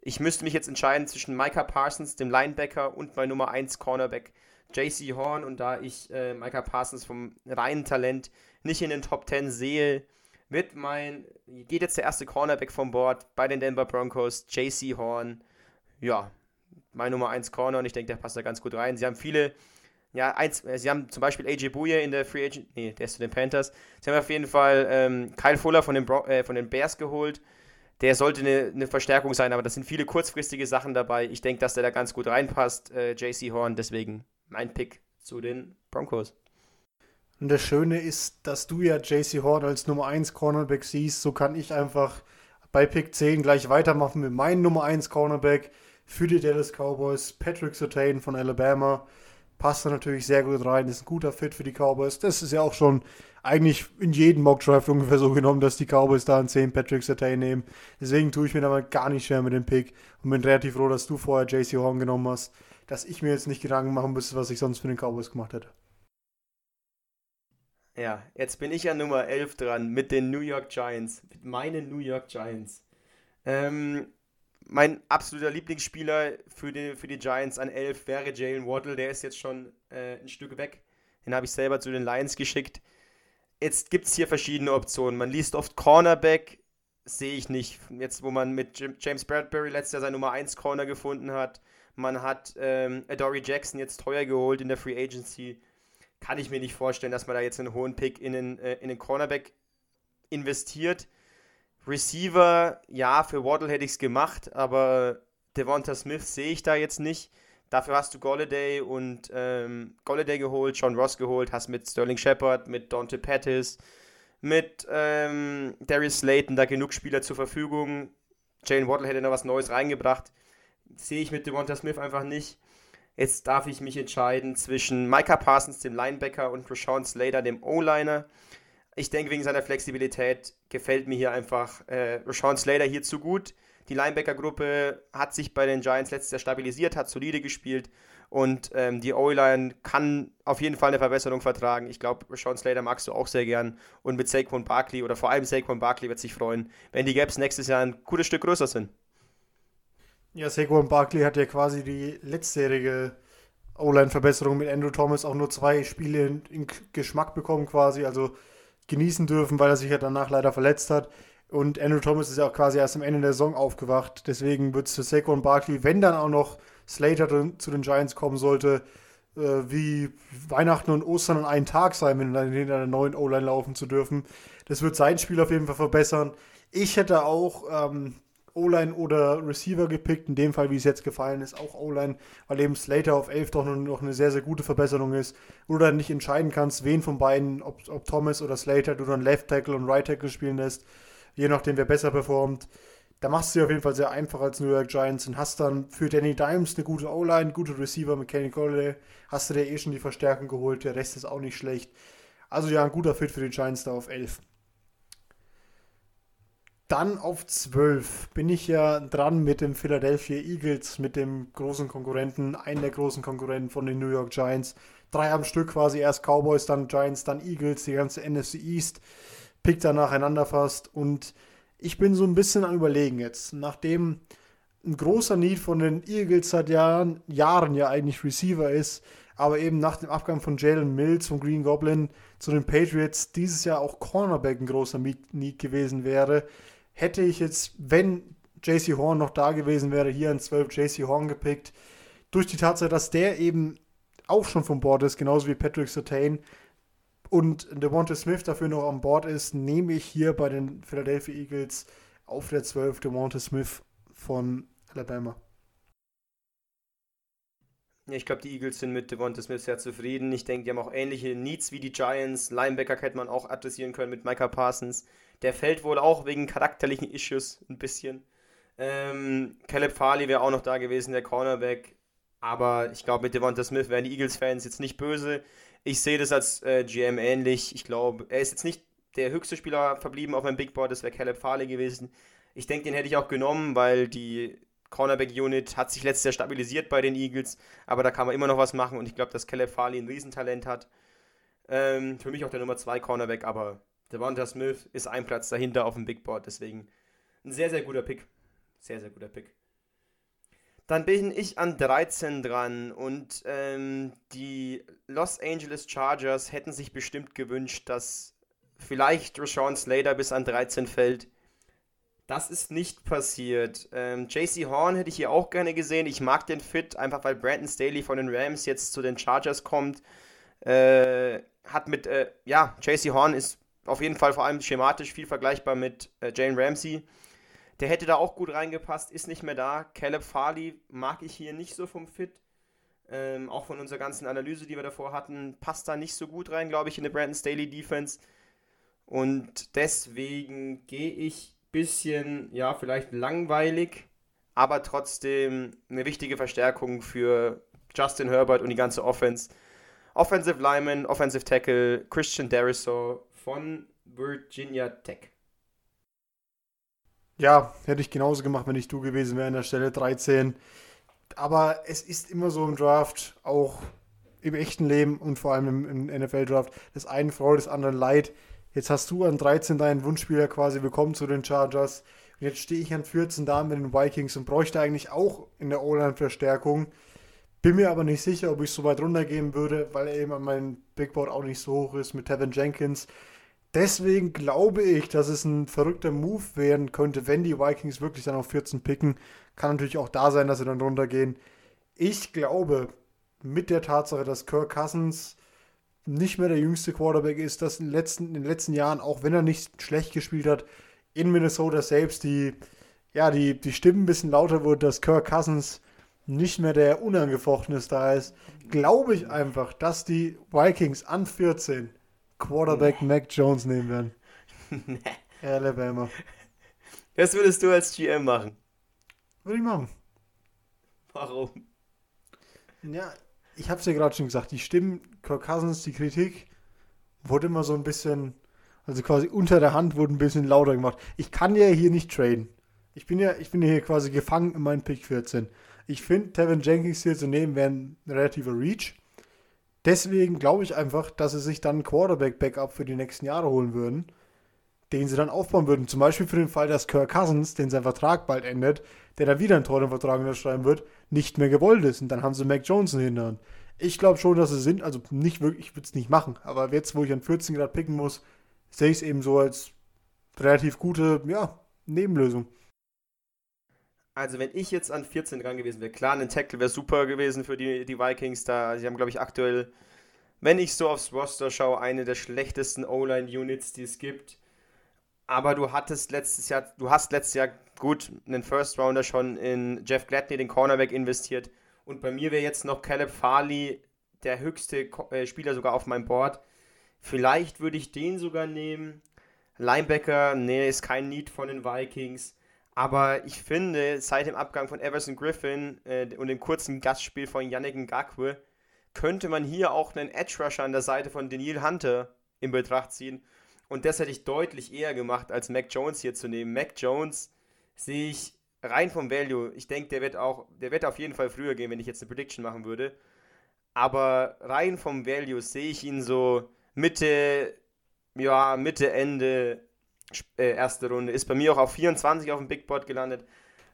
Ich müsste mich jetzt entscheiden zwischen Micah Parsons, dem Linebacker, und mein Nummer 1 Cornerback JC Horn. Und da ich äh, Micah Parsons vom reinen Talent nicht in den Top 10 sehe, wird mein, geht jetzt der erste Cornerback vom Board bei den Denver Broncos, JC Horn. Ja, mein Nummer 1 Corner und ich denke, der passt da ganz gut rein. Sie haben viele, ja, eins, äh, sie haben zum Beispiel AJ Bouye in der Free Agent, nee, der ist zu den Panthers. Sie haben auf jeden Fall ähm, Kyle Fuller von den, Bro äh, von den Bears geholt. Der sollte eine, eine, Verstärkung sein, aber das sind viele kurzfristige Sachen dabei. Ich denke, dass der da ganz gut reinpasst, äh, JC Horn, deswegen mein Pick zu den Broncos. Und das Schöne ist, dass du ja JC Horn als Nummer 1 Cornerback siehst. So kann ich einfach bei Pick 10 gleich weitermachen mit meinem Nummer 1 Cornerback für die Dallas Cowboys. Patrick Sertain von Alabama passt da natürlich sehr gut rein, ist ein guter Fit für die Cowboys. Das ist ja auch schon eigentlich in jedem Mockdraft ungefähr so genommen, dass die Cowboys da einen 10 Patrick Sertain nehmen. Deswegen tue ich mir da mal gar nicht schwer mit dem Pick und bin relativ froh, dass du vorher JC Horn genommen hast, dass ich mir jetzt nicht Gedanken machen müsste, was ich sonst für den Cowboys gemacht hätte. Ja, jetzt bin ich ja Nummer 11 dran mit den New York Giants, mit meinen New York Giants. Ähm, mein absoluter Lieblingsspieler für die, für die Giants an 11 wäre Jalen Waddle, der ist jetzt schon äh, ein Stück weg. Den habe ich selber zu den Lions geschickt. Jetzt gibt es hier verschiedene Optionen. Man liest oft Cornerback, sehe ich nicht. Jetzt, wo man mit James Bradbury letztes Jahr sein Nummer 1 Corner gefunden hat, man hat ähm, Adoree Jackson jetzt teuer geholt in der Free Agency, kann ich mir nicht vorstellen, dass man da jetzt einen hohen Pick in den, äh, in den Cornerback investiert. Receiver, ja, für Waddle hätte ich es gemacht, aber Devonta Smith sehe ich da jetzt nicht. Dafür hast du Golladay und ähm, Golladay geholt, John Ross geholt, hast mit Sterling Shepard, mit Dante Pettis, mit ähm, Darius Slayton da genug Spieler zur Verfügung. Jane Waddle hätte noch was Neues reingebracht. Sehe ich mit Devonta Smith einfach nicht. Jetzt darf ich mich entscheiden zwischen Micah Parsons, dem Linebacker, und Rashawn Slater, dem O-Liner. Ich denke, wegen seiner Flexibilität gefällt mir hier einfach äh, Rashawn Slater hier zu gut. Die Linebacker-Gruppe hat sich bei den Giants letztes Jahr stabilisiert, hat solide gespielt und ähm, die O-Line kann auf jeden Fall eine Verbesserung vertragen. Ich glaube, Rashawn Slater magst du auch sehr gern und mit Saquon Barkley oder vor allem Saquon Barkley wird sich freuen, wenn die Gaps nächstes Jahr ein gutes Stück größer sind. Ja, Saquon Barkley hat ja quasi die letztjährige O-Line-Verbesserung mit Andrew Thomas auch nur zwei Spiele in, in Geschmack bekommen quasi. Also genießen dürfen, weil er sich ja danach leider verletzt hat. Und Andrew Thomas ist ja auch quasi erst am Ende der Saison aufgewacht. Deswegen wird es für Saquon Barkley, wenn dann auch noch Slater zu den Giants kommen sollte, äh, wie Weihnachten und Ostern an einem Tag sein, wenn dann hinter einer neuen O-Line laufen zu dürfen. Das wird sein Spiel auf jeden Fall verbessern. Ich hätte auch ähm, O-Line oder Receiver gepickt, in dem Fall, wie es jetzt gefallen ist, auch O-Line, weil eben Slater auf 11 doch noch eine sehr, sehr gute Verbesserung ist. Wo du dann nicht entscheiden kannst, wen von beiden, ob, ob Thomas oder Slater, du dann Left Tackle und Right Tackle spielen lässt, je nachdem, wer besser performt. Da machst du dir auf jeden Fall sehr einfach als New York Giants und hast dann für Danny Dimes eine gute O-Line, gute Receiver mit Kenny Golladay, hast du dir eh schon die Verstärkung geholt, der Rest ist auch nicht schlecht. Also ja, ein guter Fit für die Giants da auf 11. Dann auf 12 bin ich ja dran mit den Philadelphia Eagles, mit dem großen Konkurrenten, einen der großen Konkurrenten von den New York Giants. Drei am Stück quasi, erst Cowboys, dann Giants, dann Eagles, die ganze NFC East, pickt da nacheinander fast. Und ich bin so ein bisschen am Überlegen jetzt, nachdem ein großer Need von den Eagles seit Jahren, Jahren ja eigentlich Receiver ist, aber eben nach dem Abgang von Jalen Mills vom Green Goblin zu den Patriots dieses Jahr auch Cornerback ein großer Need gewesen wäre, hätte ich jetzt, wenn JC Horn noch da gewesen wäre, hier an 12 JC Horn gepickt. Durch die Tatsache, dass der eben auch schon vom Bord ist, genauso wie Patrick Sertain und Devonta Smith dafür noch an Bord ist, nehme ich hier bei den Philadelphia Eagles auf der 12 Devonta Smith von Alabama. Ich glaube, die Eagles sind mit Devonta Smith sehr zufrieden. Ich denke, die haben auch ähnliche Needs wie die Giants. Linebacker hätte man auch adressieren können mit Micah Parsons. Der fällt wohl auch wegen charakterlichen Issues ein bisschen. Ähm, Caleb Farley wäre auch noch da gewesen, der Cornerback. Aber ich glaube, mit Devonta Smith wären die Eagles-Fans jetzt nicht böse. Ich sehe das als äh, GM ähnlich. Ich glaube, er ist jetzt nicht der höchste Spieler verblieben auf meinem Big Board. Das wäre Caleb Farley gewesen. Ich denke, den hätte ich auch genommen, weil die Cornerback-Unit hat sich letztes Jahr stabilisiert bei den Eagles. Aber da kann man immer noch was machen. Und ich glaube, dass Caleb Farley ein Riesentalent hat. Ähm, für mich auch der Nummer 2 Cornerback, aber Devonta Smith ist ein Platz dahinter auf dem Big Board, deswegen ein sehr, sehr guter Pick. Sehr, sehr guter Pick. Dann bin ich an 13 dran und ähm, die Los Angeles Chargers hätten sich bestimmt gewünscht, dass vielleicht Rashawn Slater bis an 13 fällt. Das ist nicht passiert. Ähm, JC Horn hätte ich hier auch gerne gesehen. Ich mag den Fit, einfach weil Brandon Staley von den Rams jetzt zu den Chargers kommt. Äh, hat mit, äh, ja, JC Horn ist auf jeden Fall vor allem schematisch viel vergleichbar mit äh, Jane Ramsey. Der hätte da auch gut reingepasst, ist nicht mehr da. Caleb Farley mag ich hier nicht so vom Fit. Ähm, auch von unserer ganzen Analyse, die wir davor hatten, passt da nicht so gut rein, glaube ich, in der Brandon Staley Defense. Und deswegen gehe ich ein bisschen, ja, vielleicht langweilig, aber trotzdem eine wichtige Verstärkung für Justin Herbert und die ganze Offense. Offensive Lineman, Offensive Tackle, Christian Deriso von Virginia Tech. Ja, hätte ich genauso gemacht, wenn ich du gewesen wäre an der Stelle 13. Aber es ist immer so im Draft, auch im echten Leben und vor allem im, im NFL-Draft. Das einen Freude, das andere Leid. Jetzt hast du an 13 deinen Wunschspieler quasi bekommen zu den Chargers. Und jetzt stehe ich an 14 da mit den Vikings und bräuchte eigentlich auch in der O-Line Verstärkung. Bin mir aber nicht sicher, ob ich so weit runtergehen würde, weil eben an meinem Big Board auch nicht so hoch ist mit Tevin Jenkins. Deswegen glaube ich, dass es ein verrückter Move werden könnte, wenn die Vikings wirklich dann auf 14 picken. Kann natürlich auch da sein, dass sie dann runtergehen. Ich glaube, mit der Tatsache, dass Kirk Cousins nicht mehr der jüngste Quarterback ist, dass in den letzten, in den letzten Jahren, auch wenn er nicht schlecht gespielt hat, in Minnesota selbst die, ja, die, die Stimmen ein bisschen lauter wurden, dass Kirk Cousins nicht mehr der unangefochtene Star ist, glaube ich einfach, dass die Vikings an 14 Quarterback nee. Mac Jones nehmen werden. nee. Alabama. Das würdest du als GM machen. Würde ich machen. Warum? Ja, ich habe es ja gerade schon gesagt, die Stimmen, Kirk Cousins, die Kritik wurde immer so ein bisschen, also quasi unter der Hand wurde ein bisschen lauter gemacht. Ich kann ja hier nicht traden. Ich bin ja, ich bin ja hier quasi gefangen in meinem Pick 14. Ich finde, Tevin Jenkins hier zu nehmen wäre ein relativer Reach. Deswegen glaube ich einfach, dass sie sich dann ein Quarterback-Backup für die nächsten Jahre holen würden, den sie dann aufbauen würden. Zum Beispiel für den Fall, dass Kirk Cousins, den sein Vertrag bald endet, der da wieder einen teuren Vertrag unterschreiben wird, nicht mehr gewollt ist. Und dann haben sie Mac Jones in den. Ich glaube schon, dass sie sind, also nicht wirklich, ich würde es nicht machen, aber jetzt, wo ich an 14 Grad picken muss, sehe ich es eben so als relativ gute, ja, Nebenlösung. Also wenn ich jetzt an 14 dran gewesen wäre, klar, ein Tackle wäre super gewesen für die, die Vikings da. Sie haben, glaube ich, aktuell, wenn ich so aufs Roster schaue, eine der schlechtesten O-Line-Units, die es gibt. Aber du hattest letztes Jahr, du hast letztes Jahr gut einen First Rounder schon in Jeff Gladney, den Cornerback, investiert. Und bei mir wäre jetzt noch Caleb Farley der höchste äh, Spieler sogar auf meinem Board. Vielleicht würde ich den sogar nehmen. Linebacker, nee, ist kein Need von den Vikings. Aber ich finde, seit dem Abgang von Everson Griffin äh, und dem kurzen Gastspiel von Yannick Ngakwe, könnte man hier auch einen Edge Rusher an der Seite von Daniel Hunter in Betracht ziehen. Und das hätte ich deutlich eher gemacht, als Mac Jones hier zu nehmen. Mac Jones sehe ich rein vom Value. Ich denke, der wird auch, der wird auf jeden Fall früher gehen, wenn ich jetzt eine Prediction machen würde. Aber rein vom Value sehe ich ihn so Mitte, ja, Mitte, Ende äh, erste Runde. Ist bei mir auch auf 24 auf dem Big Board gelandet.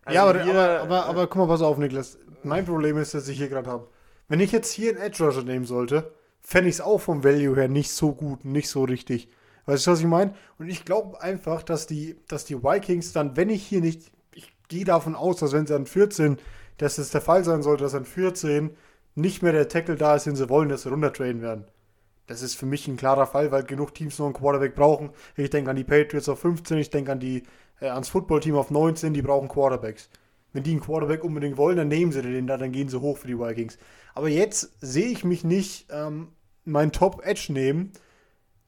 Also ja, aber, hier, aber, aber, aber, guck mal, pass auf, Niklas. Mein Problem ist, dass ich hier gerade habe. Wenn ich jetzt hier einen Edge Rusher nehmen sollte, fände ich es auch vom Value her nicht so gut, nicht so richtig. Weißt du, was ich meine? Und ich glaube einfach, dass die, dass die Vikings dann, wenn ich hier nicht, ich gehe davon aus, dass wenn sie an 14, dass es der Fall sein sollte, dass an 14 nicht mehr der Tackle da ist, den sie wollen, dass sie runtertraden werden. Das ist für mich ein klarer Fall, weil genug Teams noch einen Quarterback brauchen. Ich denke an die Patriots auf 15, ich denke an die, äh, ans Footballteam auf 19, die brauchen Quarterbacks. Wenn die einen Quarterback unbedingt wollen, dann nehmen sie den da, dann gehen sie hoch für die Vikings. Aber jetzt sehe ich mich nicht ähm, meinen Top-Edge nehmen,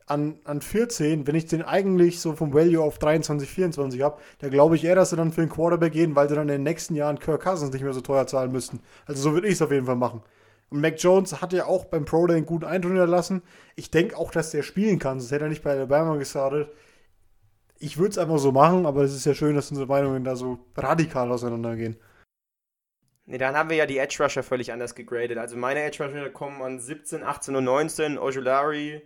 an, an 14, wenn ich den eigentlich so vom Value auf 23, 24 habe, da glaube ich eher, dass sie dann für den Quarterback gehen, weil sie dann in den nächsten Jahren Kirk Cousins nicht mehr so teuer zahlen müssten. Also so würde ich es auf jeden Fall machen. Und Mac Jones hat ja auch beim Pro Day einen guten Eindruck hinterlassen. Ich denke auch, dass der spielen kann, sonst hätte er nicht bei Alabama gestartet. Ich würde es einfach so machen, aber es ist ja schön, dass unsere Meinungen da so radikal auseinandergehen. Ne, dann haben wir ja die Edge Rusher völlig anders gegradet. Also meine Edge Rusher kommen an 17, 18 und 19. Ojulari,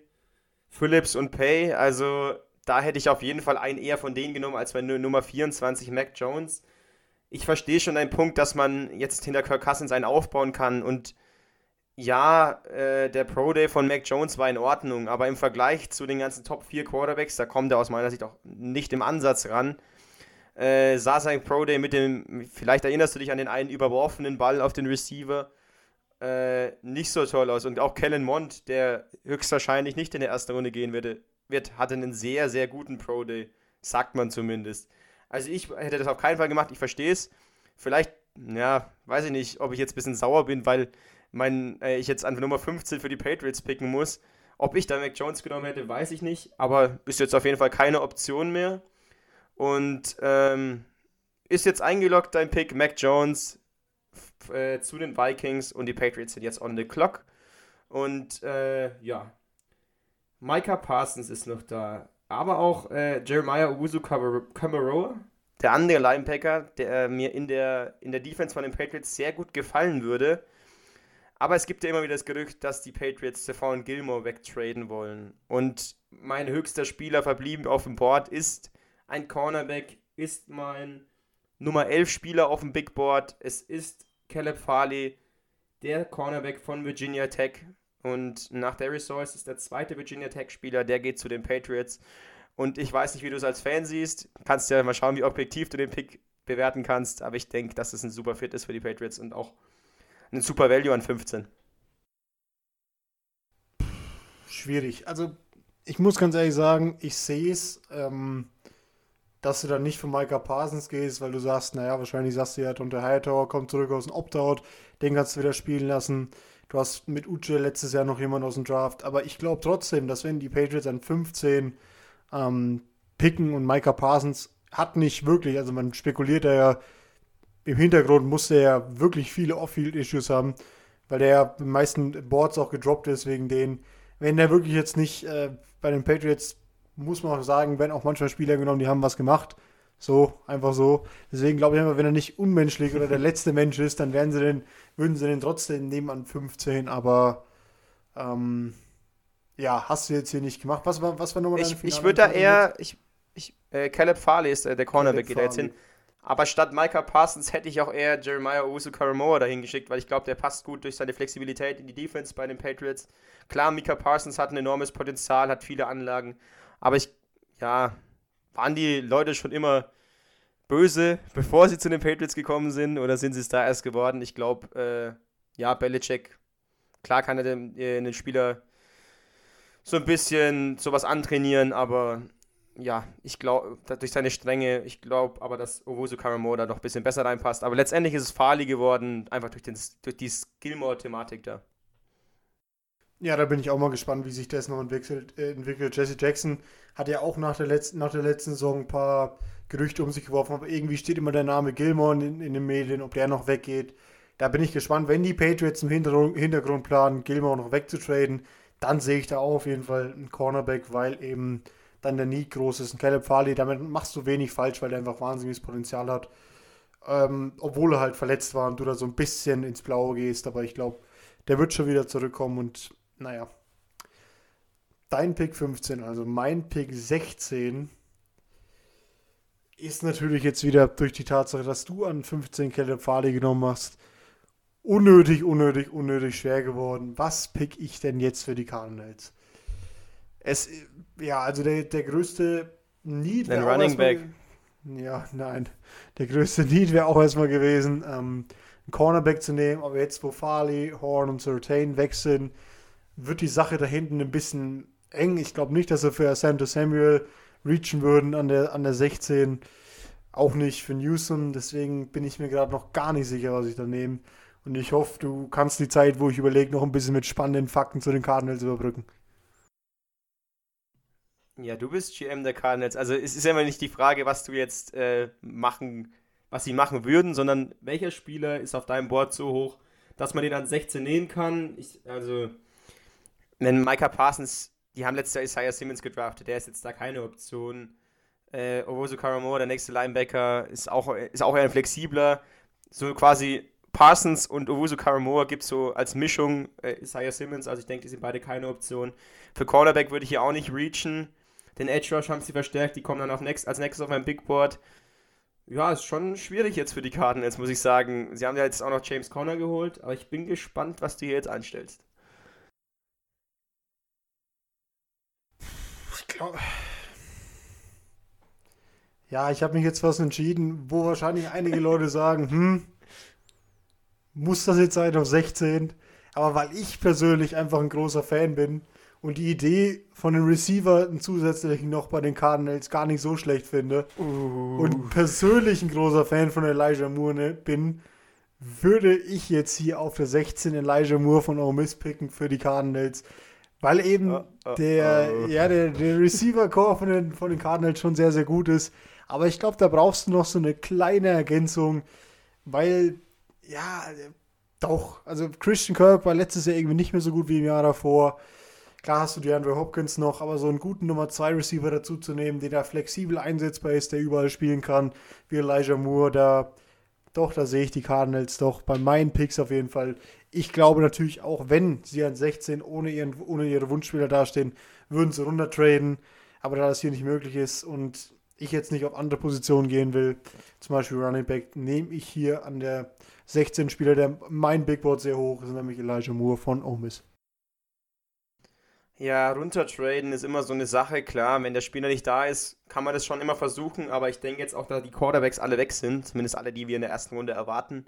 Phillips und Pay. Also da hätte ich auf jeden Fall einen eher von denen genommen als bei Nummer 24 Mac Jones. Ich verstehe schon deinen Punkt, dass man jetzt hinter Kirk Cousins einen aufbauen kann und ja, äh, der Pro Day von Mac Jones war in Ordnung, aber im Vergleich zu den ganzen Top 4 Quarterbacks, da kommt er aus meiner Sicht auch nicht im Ansatz ran. Äh, sah sein Pro Day mit dem, vielleicht erinnerst du dich an den einen überworfenen Ball auf den Receiver, äh, nicht so toll aus. Und auch Kellen Mond, der höchstwahrscheinlich nicht in der ersten Runde gehen würde, wird, hatte einen sehr, sehr guten Pro Day, sagt man zumindest. Also ich hätte das auf keinen Fall gemacht, ich verstehe es. Vielleicht, ja, weiß ich nicht, ob ich jetzt ein bisschen sauer bin, weil mein, äh, ich jetzt an Nummer 15 für die Patriots picken muss. Ob ich da Mac Jones genommen hätte, weiß ich nicht, aber ist jetzt auf jeden Fall keine Option mehr. Und ähm, ist jetzt eingeloggt dein Pick, Mac Jones, äh, zu den Vikings und die Patriots sind jetzt on the clock. Und äh, ja, Micah Parsons ist noch da. Aber auch äh, Jeremiah Owusu Kamaroa, der andere Linebacker, der mir in der, in der Defense von den Patriots sehr gut gefallen würde. Aber es gibt ja immer wieder das Gerücht, dass die Patriots Stephon Gilmore wegtraden wollen. Und mein höchster Spieler verblieben auf dem Board ist ein Cornerback, ist mein Nummer 11 Spieler auf dem Big Board. Es ist Caleb Farley, der Cornerback von Virginia Tech. Und nach Darius Source ist der zweite Virginia Tech Spieler, der geht zu den Patriots. Und ich weiß nicht, wie du es als Fan siehst. Kannst ja mal schauen, wie objektiv du den Pick bewerten kannst. Aber ich denke, dass es ein super Fit ist für die Patriots und auch ein super Value an 15. Schwierig. Also, ich muss ganz ehrlich sagen, ich sehe es, ähm, dass du dann nicht für Micah Parsons gehst, weil du sagst, naja, wahrscheinlich sagst du ja, Dante Hightower kommt zurück aus dem Opt-out, den kannst du wieder spielen lassen. Du hast mit Uche letztes Jahr noch jemanden aus dem Draft. Aber ich glaube trotzdem, dass wenn die Patriots an 15 ähm, picken und Micah Parsons hat nicht wirklich, also man spekuliert ja, im Hintergrund musste er wirklich viele Off-Field-Issues haben, weil der ja den meisten Boards auch gedroppt ist wegen denen. Wenn der wirklich jetzt nicht äh, bei den Patriots, muss man auch sagen, werden auch manchmal Spieler genommen, die haben was gemacht. So, einfach so. Deswegen glaube ich einfach, wenn er nicht unmenschlich oder der letzte Mensch ist, dann werden sie den, würden sie den trotzdem nehmen an 15, aber ähm, ja, hast du jetzt hier nicht gemacht. Was war, was war nochmal deine Ich, ich würde da eher, ich, ich, äh, Caleb Farley ist äh, der Cornerback, geht da jetzt hin. Aber statt Micah Parsons hätte ich auch eher Jeremiah Owusu Karamoa dahin geschickt, weil ich glaube, der passt gut durch seine Flexibilität in die Defense bei den Patriots. Klar, Micah Parsons hat ein enormes Potenzial, hat viele Anlagen, aber ich, ja, waren die Leute schon immer böse, bevor sie zu den Patriots gekommen sind, oder sind sie es da erst geworden? Ich glaube, äh, ja, Belichick, klar kann er den, äh, den Spieler so ein bisschen sowas antrainieren, aber ja, ich glaube, durch seine Strenge, ich glaube aber, dass Owusu Karamoa da noch ein bisschen besser reinpasst. Aber letztendlich ist es Farley geworden, einfach durch, den, durch die Skillmore-Thematik da. Ja, da bin ich auch mal gespannt, wie sich das noch entwickelt. Äh, entwickelt. Jesse Jackson hat ja auch nach der, letzten, nach der letzten Saison ein paar Gerüchte um sich geworfen, aber irgendwie steht immer der Name Gilmore in, in den Medien, ob der noch weggeht. Da bin ich gespannt, wenn die Patriots im Hintergrund, Hintergrund planen, Gilmore noch wegzutraden, dann sehe ich da auch auf jeden Fall einen Cornerback, weil eben dann der Need groß ist. Ein Caleb Farley, damit machst du wenig falsch, weil der einfach wahnsinniges Potenzial hat. Ähm, obwohl er halt verletzt war und du da so ein bisschen ins Blaue gehst, aber ich glaube, der wird schon wieder zurückkommen und naja. Dein Pick 15, also mein Pick 16 ist natürlich jetzt wieder durch die Tatsache, dass du an 15 Caleb Farley genommen hast, unnötig, unnötig, unnötig schwer geworden. Was pick ich denn jetzt für die Cardinals? Es, ja, also der, der größte Need wäre Running Back. Ja, nein. Der größte Need wäre auch erstmal gewesen, ähm, einen Cornerback zu nehmen. Aber jetzt, wo Farley, Horn und Certain weg sind, wird die Sache da hinten ein bisschen eng. Ich glaube nicht, dass sie für Santa Samuel reachen würden an der, an der 16. Auch nicht für Newsom. Deswegen bin ich mir gerade noch gar nicht sicher, was ich da nehme. Und ich hoffe, du kannst die Zeit, wo ich überlege, noch ein bisschen mit spannenden Fakten zu den Cardinals überbrücken. Ja, du bist GM der Cardinals. Also es ist ja immer nicht die Frage, was du jetzt äh, machen, was sie machen würden, sondern welcher Spieler ist auf deinem Board so hoch, dass man den an 16 nehmen kann. Ich, also, wenn Micah Parsons, die haben letztes Jahr Isaiah Simmons gedraftet, der ist jetzt da keine Option. Äh, Orozo Karamore, der nächste Linebacker, ist auch, ist auch eher ein flexibler. So quasi Parsons und Owusu Karamoa gibt es so als Mischung äh, Isaiah Simmons, also ich denke, die sind beide keine Option. Für Cornerback würde ich hier auch nicht reachen. Den Edge Rush haben sie verstärkt, die kommen dann auf next, als nächstes auf mein Big Board. Ja, ist schon schwierig jetzt für die Karten, jetzt muss ich sagen. Sie haben ja jetzt auch noch James Conner geholt, aber ich bin gespannt, was du hier jetzt anstellst. Ich glaube. Ja, ich habe mich jetzt was entschieden, wo wahrscheinlich einige Leute sagen, hm, muss das jetzt sein auf 16? Aber weil ich persönlich einfach ein großer Fan bin, und die Idee von dem Receiver einen zusätzlichen noch bei den Cardinals gar nicht so schlecht finde uh. und persönlich ein großer Fan von Elijah Moore ne, bin, würde ich jetzt hier auf der 16 Elijah Moore von Ole Miss picken für die Cardinals. Weil eben uh, uh, der, ja, der, der Receiver-Core von den, von den Cardinals schon sehr, sehr gut ist. Aber ich glaube, da brauchst du noch so eine kleine Ergänzung, weil, ja, doch, also Christian Kirk war letztes Jahr irgendwie nicht mehr so gut wie im Jahr davor. Klar hast du die Andrew Hopkins noch, aber so einen guten Nummer 2 Receiver dazu zu nehmen, der da flexibel einsetzbar ist, der überall spielen kann, wie Elijah Moore, da doch, da sehe ich die Cardinals doch bei meinen Picks auf jeden Fall Ich glaube natürlich auch, wenn sie an 16 ohne, ihren, ohne ihre Wunschspieler dastehen, würden sie runtertraden. Aber da das hier nicht möglich ist und ich jetzt nicht auf andere Positionen gehen will, zum Beispiel Running Back, nehme ich hier an der 16 Spieler, der mein Big Board sehr hoch ist, nämlich Elijah Moore von Ole Miss. Ja, runtertraden ist immer so eine Sache, klar. Wenn der Spieler nicht da ist, kann man das schon immer versuchen, aber ich denke jetzt auch, da die Quarterbacks alle weg sind, zumindest alle, die wir in der ersten Runde erwarten,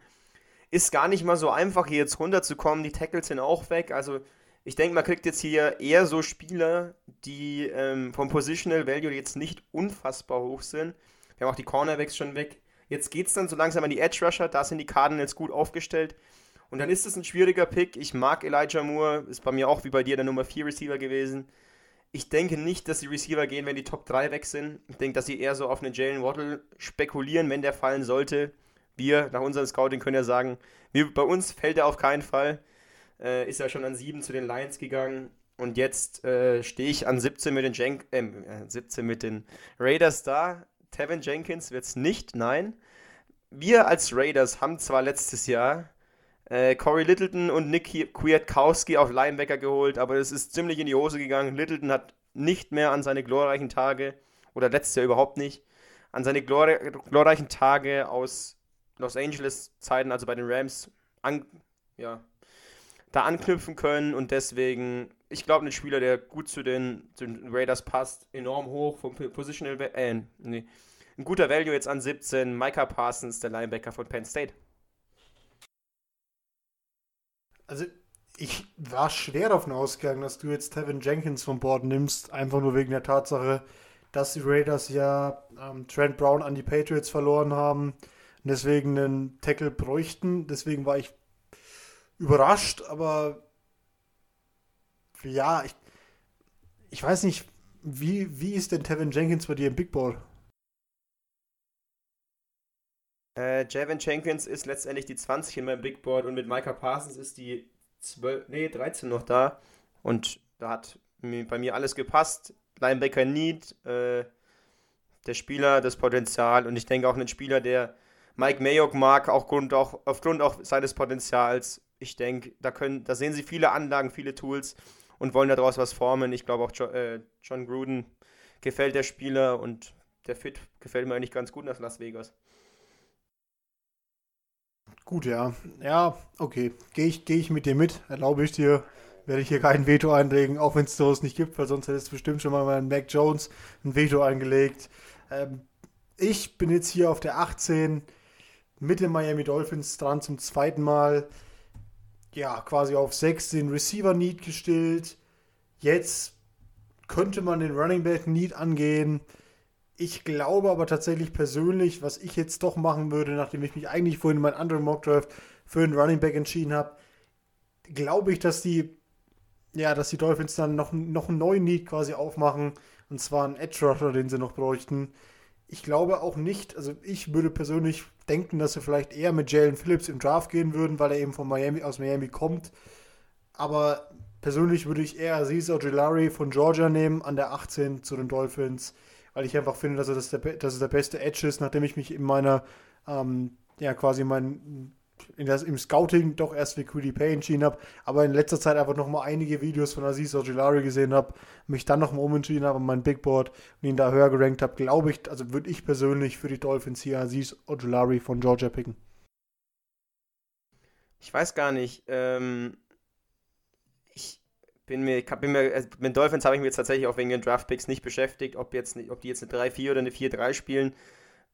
ist gar nicht mal so einfach, hier jetzt runterzukommen. Die Tackles sind auch weg. Also ich denke, man kriegt jetzt hier eher so Spieler, die ähm, vom Positional Value jetzt nicht unfassbar hoch sind. Wir haben auch die Cornerbacks schon weg. Jetzt geht es dann so langsam an die Edge Rusher. Da sind die jetzt gut aufgestellt. Und dann ist es ein schwieriger Pick. Ich mag Elijah Moore, ist bei mir auch wie bei dir der Nummer 4 Receiver gewesen. Ich denke nicht, dass die Receiver gehen, wenn die Top 3 weg sind. Ich denke, dass sie eher so auf einen Jalen Waddle spekulieren, wenn der fallen sollte. Wir, nach unserem Scouting, können ja sagen, wir, bei uns fällt er auf keinen Fall. Äh, ist ja schon an 7 zu den Lions gegangen. Und jetzt äh, stehe ich an 17 mit den, Jen äh, 17 mit den Raiders da. Tevin Jenkins wird es nicht, nein. Wir als Raiders haben zwar letztes Jahr äh, Corey Littleton und Nick Kwiatkowski auf Linebacker geholt, aber es ist ziemlich in die Hose gegangen. Littleton hat nicht mehr an seine glorreichen Tage, oder letztes Jahr überhaupt nicht, an seine glor glorreichen Tage aus Los Angeles Zeiten, also bei den Rams, an, ja, da anknüpfen können und deswegen, ich glaube, ein Spieler, der gut zu den, zu den, Raiders passt, enorm hoch vom Positional, äh, nee, ein guter Value jetzt an 17, Micah Parsons, der Linebacker von Penn State. Also, ich war schwer davon ausgegangen, dass du jetzt Tevin Jenkins von Bord nimmst, einfach nur wegen der Tatsache, dass die Raiders ja ähm, Trent Brown an die Patriots verloren haben und deswegen einen Tackle bräuchten. Deswegen war ich überrascht, aber ja, ich, ich weiß nicht, wie, wie ist denn Tevin Jenkins bei dir im Big Ball? Äh, Javin Jenkins ist letztendlich die 20 in meinem Big Board und mit Micah Parsons ist die 12, nee, 13 noch da. Und da hat bei mir alles gepasst. Linebacker Need, äh, der Spieler, das Potenzial und ich denke auch ein Spieler, der Mike Mayock mag, auch, Grund, auch aufgrund auch seines Potenzials. Ich denke, da, da sehen sie viele Anlagen, viele Tools und wollen daraus was formen. Ich glaube auch John, äh, John Gruden gefällt der Spieler und der Fit gefällt mir eigentlich ganz gut nach Las Vegas. Gut, ja. Ja, okay. Gehe ich, geh ich mit dir mit. Erlaube ich dir. Werde ich hier kein Veto einlegen, auch wenn es sowas nicht gibt, weil sonst hättest du bestimmt schon mal meinen Mac Jones ein Veto eingelegt. Ähm, ich bin jetzt hier auf der 18 mit den Miami Dolphins dran zum zweiten Mal. Ja, quasi auf 6 den Receiver Need gestillt. Jetzt könnte man den Running Back Need angehen. Ich glaube aber tatsächlich persönlich, was ich jetzt doch machen würde, nachdem ich mich eigentlich vorhin in meinem anderen Mockdraft für einen Running Back entschieden habe, glaube ich, dass die, ja, dass die Dolphins dann noch, noch einen neuen Need quasi aufmachen. Und zwar einen Edge Rusher, den sie noch bräuchten. Ich glaube auch nicht, also ich würde persönlich denken, dass sie vielleicht eher mit Jalen Phillips im Draft gehen würden, weil er eben von Miami aus Miami kommt. Aber persönlich würde ich eher Aziz Ojolari von Georgia nehmen an der 18 zu den Dolphins weil ich einfach finde, dass, er das der, dass es der beste Edge ist, nachdem ich mich in meiner, ähm, ja, quasi mein, in das, im Scouting doch erst für QD Pay entschieden habe, aber in letzter Zeit einfach nochmal einige Videos von Aziz Ojulari gesehen habe, mich dann nochmal umentschieden habe an mein Big Board und ihn da höher gerankt habe, glaube ich, also würde ich persönlich für die Dolphins hier Aziz Ojulari von Georgia picken. Ich weiß gar nicht, ähm, bin mir, bin mir, also mit Dolphins habe ich mich jetzt tatsächlich auch wegen den Draftpicks nicht beschäftigt, ob, jetzt, ob die jetzt eine 3-4 oder eine 4-3 spielen.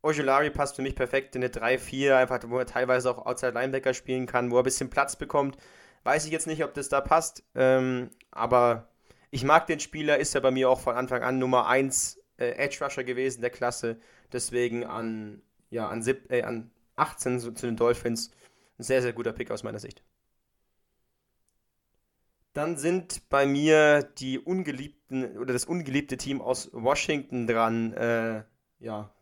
Ojulari passt für mich perfekt in eine 3-4, einfach wo er teilweise auch Outside Linebacker spielen kann, wo er ein bisschen Platz bekommt. Weiß ich jetzt nicht, ob das da passt, ähm, aber ich mag den Spieler, ist ja bei mir auch von Anfang an Nummer 1 äh, Edge Rusher gewesen der Klasse, deswegen an, ja, an, sieb, äh, an 18 so, zu den Dolphins ein sehr, sehr guter Pick aus meiner Sicht. Dann sind bei mir die ungeliebten oder das ungeliebte Team aus Washington dran. Äh, ja,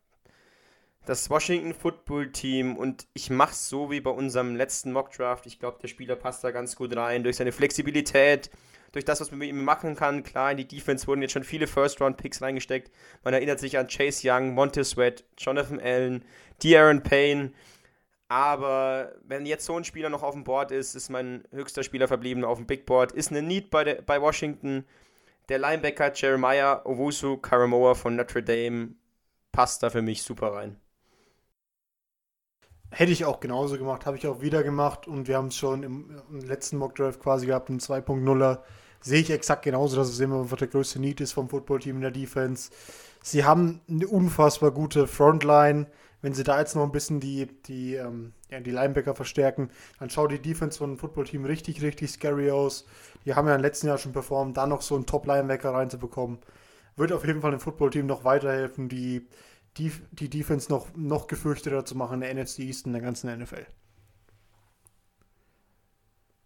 das Washington Football Team und ich mache es so wie bei unserem letzten Mock Draft. Ich glaube, der Spieler passt da ganz gut rein durch seine Flexibilität, durch das, was man mit ihm machen kann. Klar, in die Defense wurden jetzt schon viele First-Round-Picks reingesteckt. Man erinnert sich an Chase Young, Montez Sweat, Jonathan Allen, De'Aaron Payne. Aber wenn jetzt so ein Spieler noch auf dem Board ist, ist mein höchster Spieler verblieben auf dem Big Board, ist eine Need bei, der, bei Washington. Der Linebacker Jeremiah Owusu Karamoa von Notre Dame passt da für mich super rein. Hätte ich auch genauso gemacht, habe ich auch wieder gemacht und wir haben es schon im, im letzten Mockdraft quasi gehabt, einen 2.0er. Sehe ich exakt genauso, dass es immer einfach der größte Need ist vom Footballteam in der Defense. Sie haben eine unfassbar gute Frontline. Wenn sie da jetzt noch ein bisschen die, die, ähm, ja, die Linebacker verstärken, dann schaut die Defense von dem Footballteam richtig, richtig scary aus. Die haben ja im letzten Jahr schon performt, da noch so einen Top-Linebacker reinzubekommen. Wird auf jeden Fall dem Footballteam noch weiterhelfen, die, die, die Defense noch, noch gefürchteter zu machen in der NFC East in der ganzen NFL.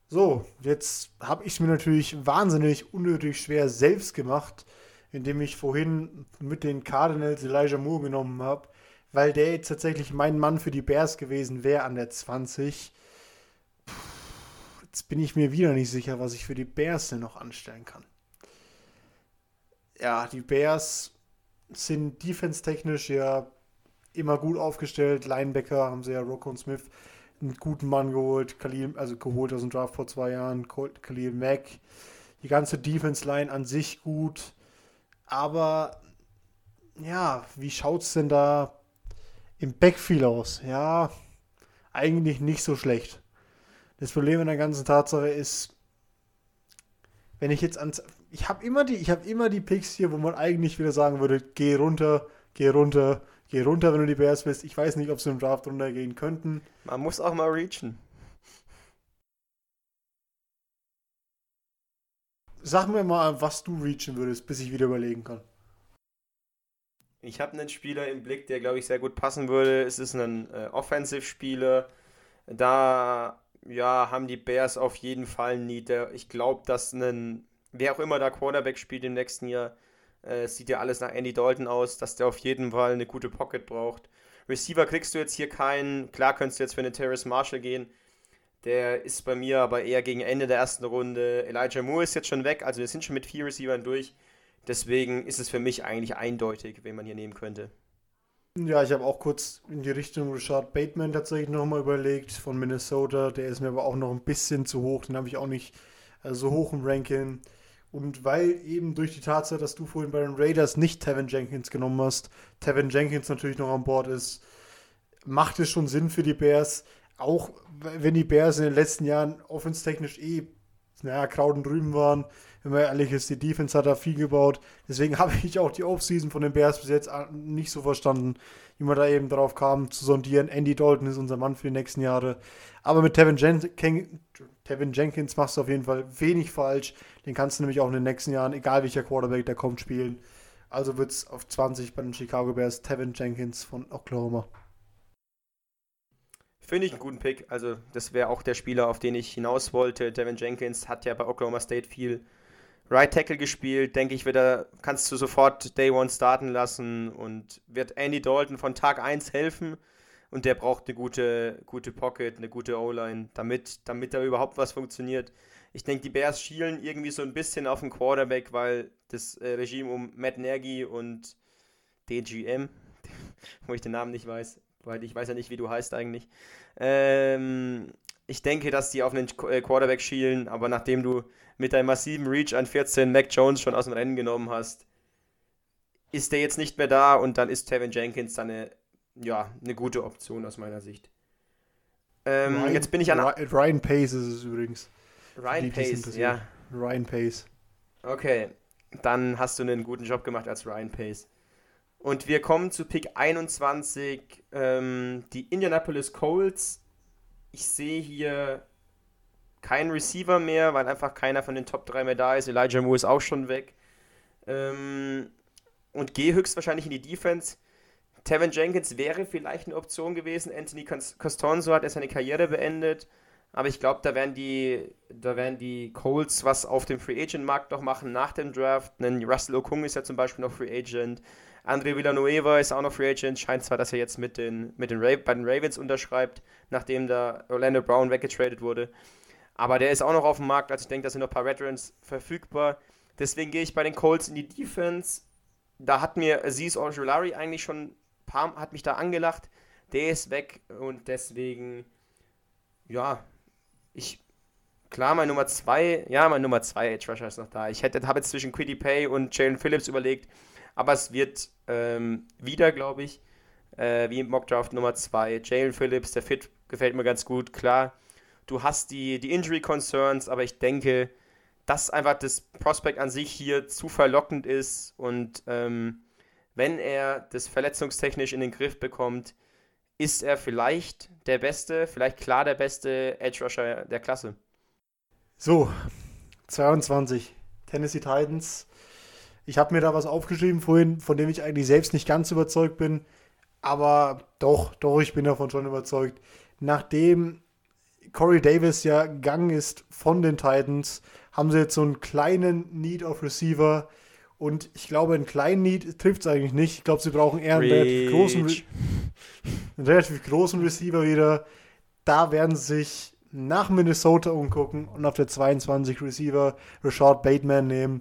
So, jetzt habe ich es mir natürlich wahnsinnig unnötig schwer selbst gemacht, indem ich vorhin mit den Cardinals Elijah Moore genommen habe weil der jetzt tatsächlich mein Mann für die Bears gewesen wäre an der 20. Puh, jetzt bin ich mir wieder nicht sicher, was ich für die Bears denn noch anstellen kann. Ja, die Bears sind defense-technisch ja immer gut aufgestellt. Linebacker haben sie ja Rocco und Smith einen guten Mann geholt, Khalil, also geholt aus dem Draft vor zwei Jahren, Khalil Mack. Die ganze Defense-Line an sich gut. Aber ja, wie schaut es denn da im Backfield aus. Ja, eigentlich nicht so schlecht. Das Problem in der ganzen Tatsache ist, wenn ich jetzt ans. Ich habe immer, die, hab immer die Picks hier, wo man eigentlich wieder sagen würde: geh runter, geh runter, geh runter, wenn du die Bears bist. Ich weiß nicht, ob sie im Draft runtergehen könnten. Man muss auch mal reachen. Sag mir mal, was du reachen würdest, bis ich wieder überlegen kann. Ich habe einen Spieler im Blick, der, glaube ich, sehr gut passen würde. Es ist ein äh, Offensive-Spieler. Da ja, haben die Bears auf jeden Fall einen Need. Ich glaube, dass ein, wer auch immer da Quarterback spielt im nächsten Jahr, äh, sieht ja alles nach Andy Dalton aus, dass der auf jeden Fall eine gute Pocket braucht. Receiver kriegst du jetzt hier keinen. Klar könntest du jetzt für eine Terrace Marshall gehen. Der ist bei mir aber eher gegen Ende der ersten Runde. Elijah Moore ist jetzt schon weg, also wir sind schon mit vier Receivern durch. Deswegen ist es für mich eigentlich eindeutig, wen man hier nehmen könnte. Ja, ich habe auch kurz in die Richtung Richard Bateman tatsächlich nochmal überlegt von Minnesota. Der ist mir aber auch noch ein bisschen zu hoch. Den habe ich auch nicht äh, so hoch im Ranking. Und weil eben durch die Tatsache, dass du vorhin bei den Raiders nicht Tevin Jenkins genommen hast, Tevin Jenkins natürlich noch an Bord ist, macht es schon Sinn für die Bears. Auch wenn die Bears in den letzten Jahren offenstechnisch eh, naja, Kraut und drüben waren, wenn man ehrlich ist, die Defense hat da viel gebaut. Deswegen habe ich auch die Offseason von den Bears bis jetzt nicht so verstanden, wie man da eben drauf kam, zu sondieren. Andy Dalton ist unser Mann für die nächsten Jahre. Aber mit Tevin, Jen Ken Tevin Jenkins machst du auf jeden Fall wenig falsch. Den kannst du nämlich auch in den nächsten Jahren, egal welcher Quarterback der kommt, spielen. Also wird es auf 20 bei den Chicago Bears Tevin Jenkins von Oklahoma. Finde ich einen guten Pick. Also, das wäre auch der Spieler, auf den ich hinaus wollte. Devin Jenkins hat ja bei Oklahoma State viel Right Tackle gespielt, denke ich, wird er, kannst du sofort Day One starten lassen und wird Andy Dalton von Tag 1 helfen. Und der braucht eine gute, gute Pocket, eine gute O-Line, damit, damit da überhaupt was funktioniert. Ich denke, die Bears schielen irgendwie so ein bisschen auf den Quarterback, weil das äh, Regime um Matt Nagy und DGM, wo ich den Namen nicht weiß, weil ich weiß ja nicht, wie du heißt eigentlich. Ähm, ich denke, dass die auf einen äh, Quarterback schielen, aber nachdem du mit deinem massiven Reach an 14 Mac Jones schon aus dem Rennen genommen hast, ist der jetzt nicht mehr da und dann ist Tevin Jenkins dann eine, ja, eine gute Option aus meiner Sicht. Ähm, Ryan, jetzt bin ich an. Ryan Pace ist es übrigens. Ryan Pace, ja. Ryan Pace. Okay, dann hast du einen guten Job gemacht als Ryan Pace. Und wir kommen zu Pick 21. Ähm, die Indianapolis Colts. Ich sehe hier kein Receiver mehr, weil einfach keiner von den Top 3 mehr da ist. Elijah Moore ist auch schon weg. Ähm, und gehe höchstwahrscheinlich in die Defense. Tevin Jenkins wäre vielleicht eine Option gewesen. Anthony Costanzo hat erst seine Karriere beendet. Aber ich glaube, da werden die, da werden die Colts was auf dem Free Agent Markt noch machen nach dem Draft. Denn Russell Okung ist ja zum Beispiel noch Free Agent. André Villanueva ist auch noch Free Agent. Scheint zwar, dass er jetzt mit den, mit den bei den Ravens unterschreibt, nachdem da Orlando Brown weggetradet wurde. Aber der ist auch noch auf dem Markt, also ich denke, da sind noch ein paar Veterans verfügbar. Deswegen gehe ich bei den Colts in die Defense. Da hat mir Aziz Ojulari eigentlich schon ein paar, hat mich da angelacht. der ist weg und deswegen, ja, ich, klar, mein Nummer 2, ja, mein Nummer 2 Edge Rusher ist noch da. Ich hätte, habe jetzt zwischen Quiddy Pay und Jalen Phillips überlegt, aber es wird ähm, wieder, glaube ich, äh, wie im Mockdraft Nummer 2, Jalen Phillips, der Fit gefällt mir ganz gut, klar. Du hast die, die Injury Concerns, aber ich denke, dass einfach das Prospect an sich hier zu verlockend ist und ähm, wenn er das verletzungstechnisch in den Griff bekommt, ist er vielleicht der beste, vielleicht klar der beste Edge Rusher der Klasse. So, 22 Tennessee Titans. Ich habe mir da was aufgeschrieben vorhin, von dem ich eigentlich selbst nicht ganz überzeugt bin, aber doch, doch, ich bin davon schon überzeugt. Nachdem Corey Davis ja gegangen ist von den Titans, haben sie jetzt so einen kleinen Need of Receiver. Und ich glaube, einen kleinen Need trifft es eigentlich nicht. Ich glaube, sie brauchen eher einen relativ, großen, einen relativ großen Receiver wieder. Da werden sie sich nach Minnesota umgucken und auf der 22 Receiver Rashad Bateman nehmen.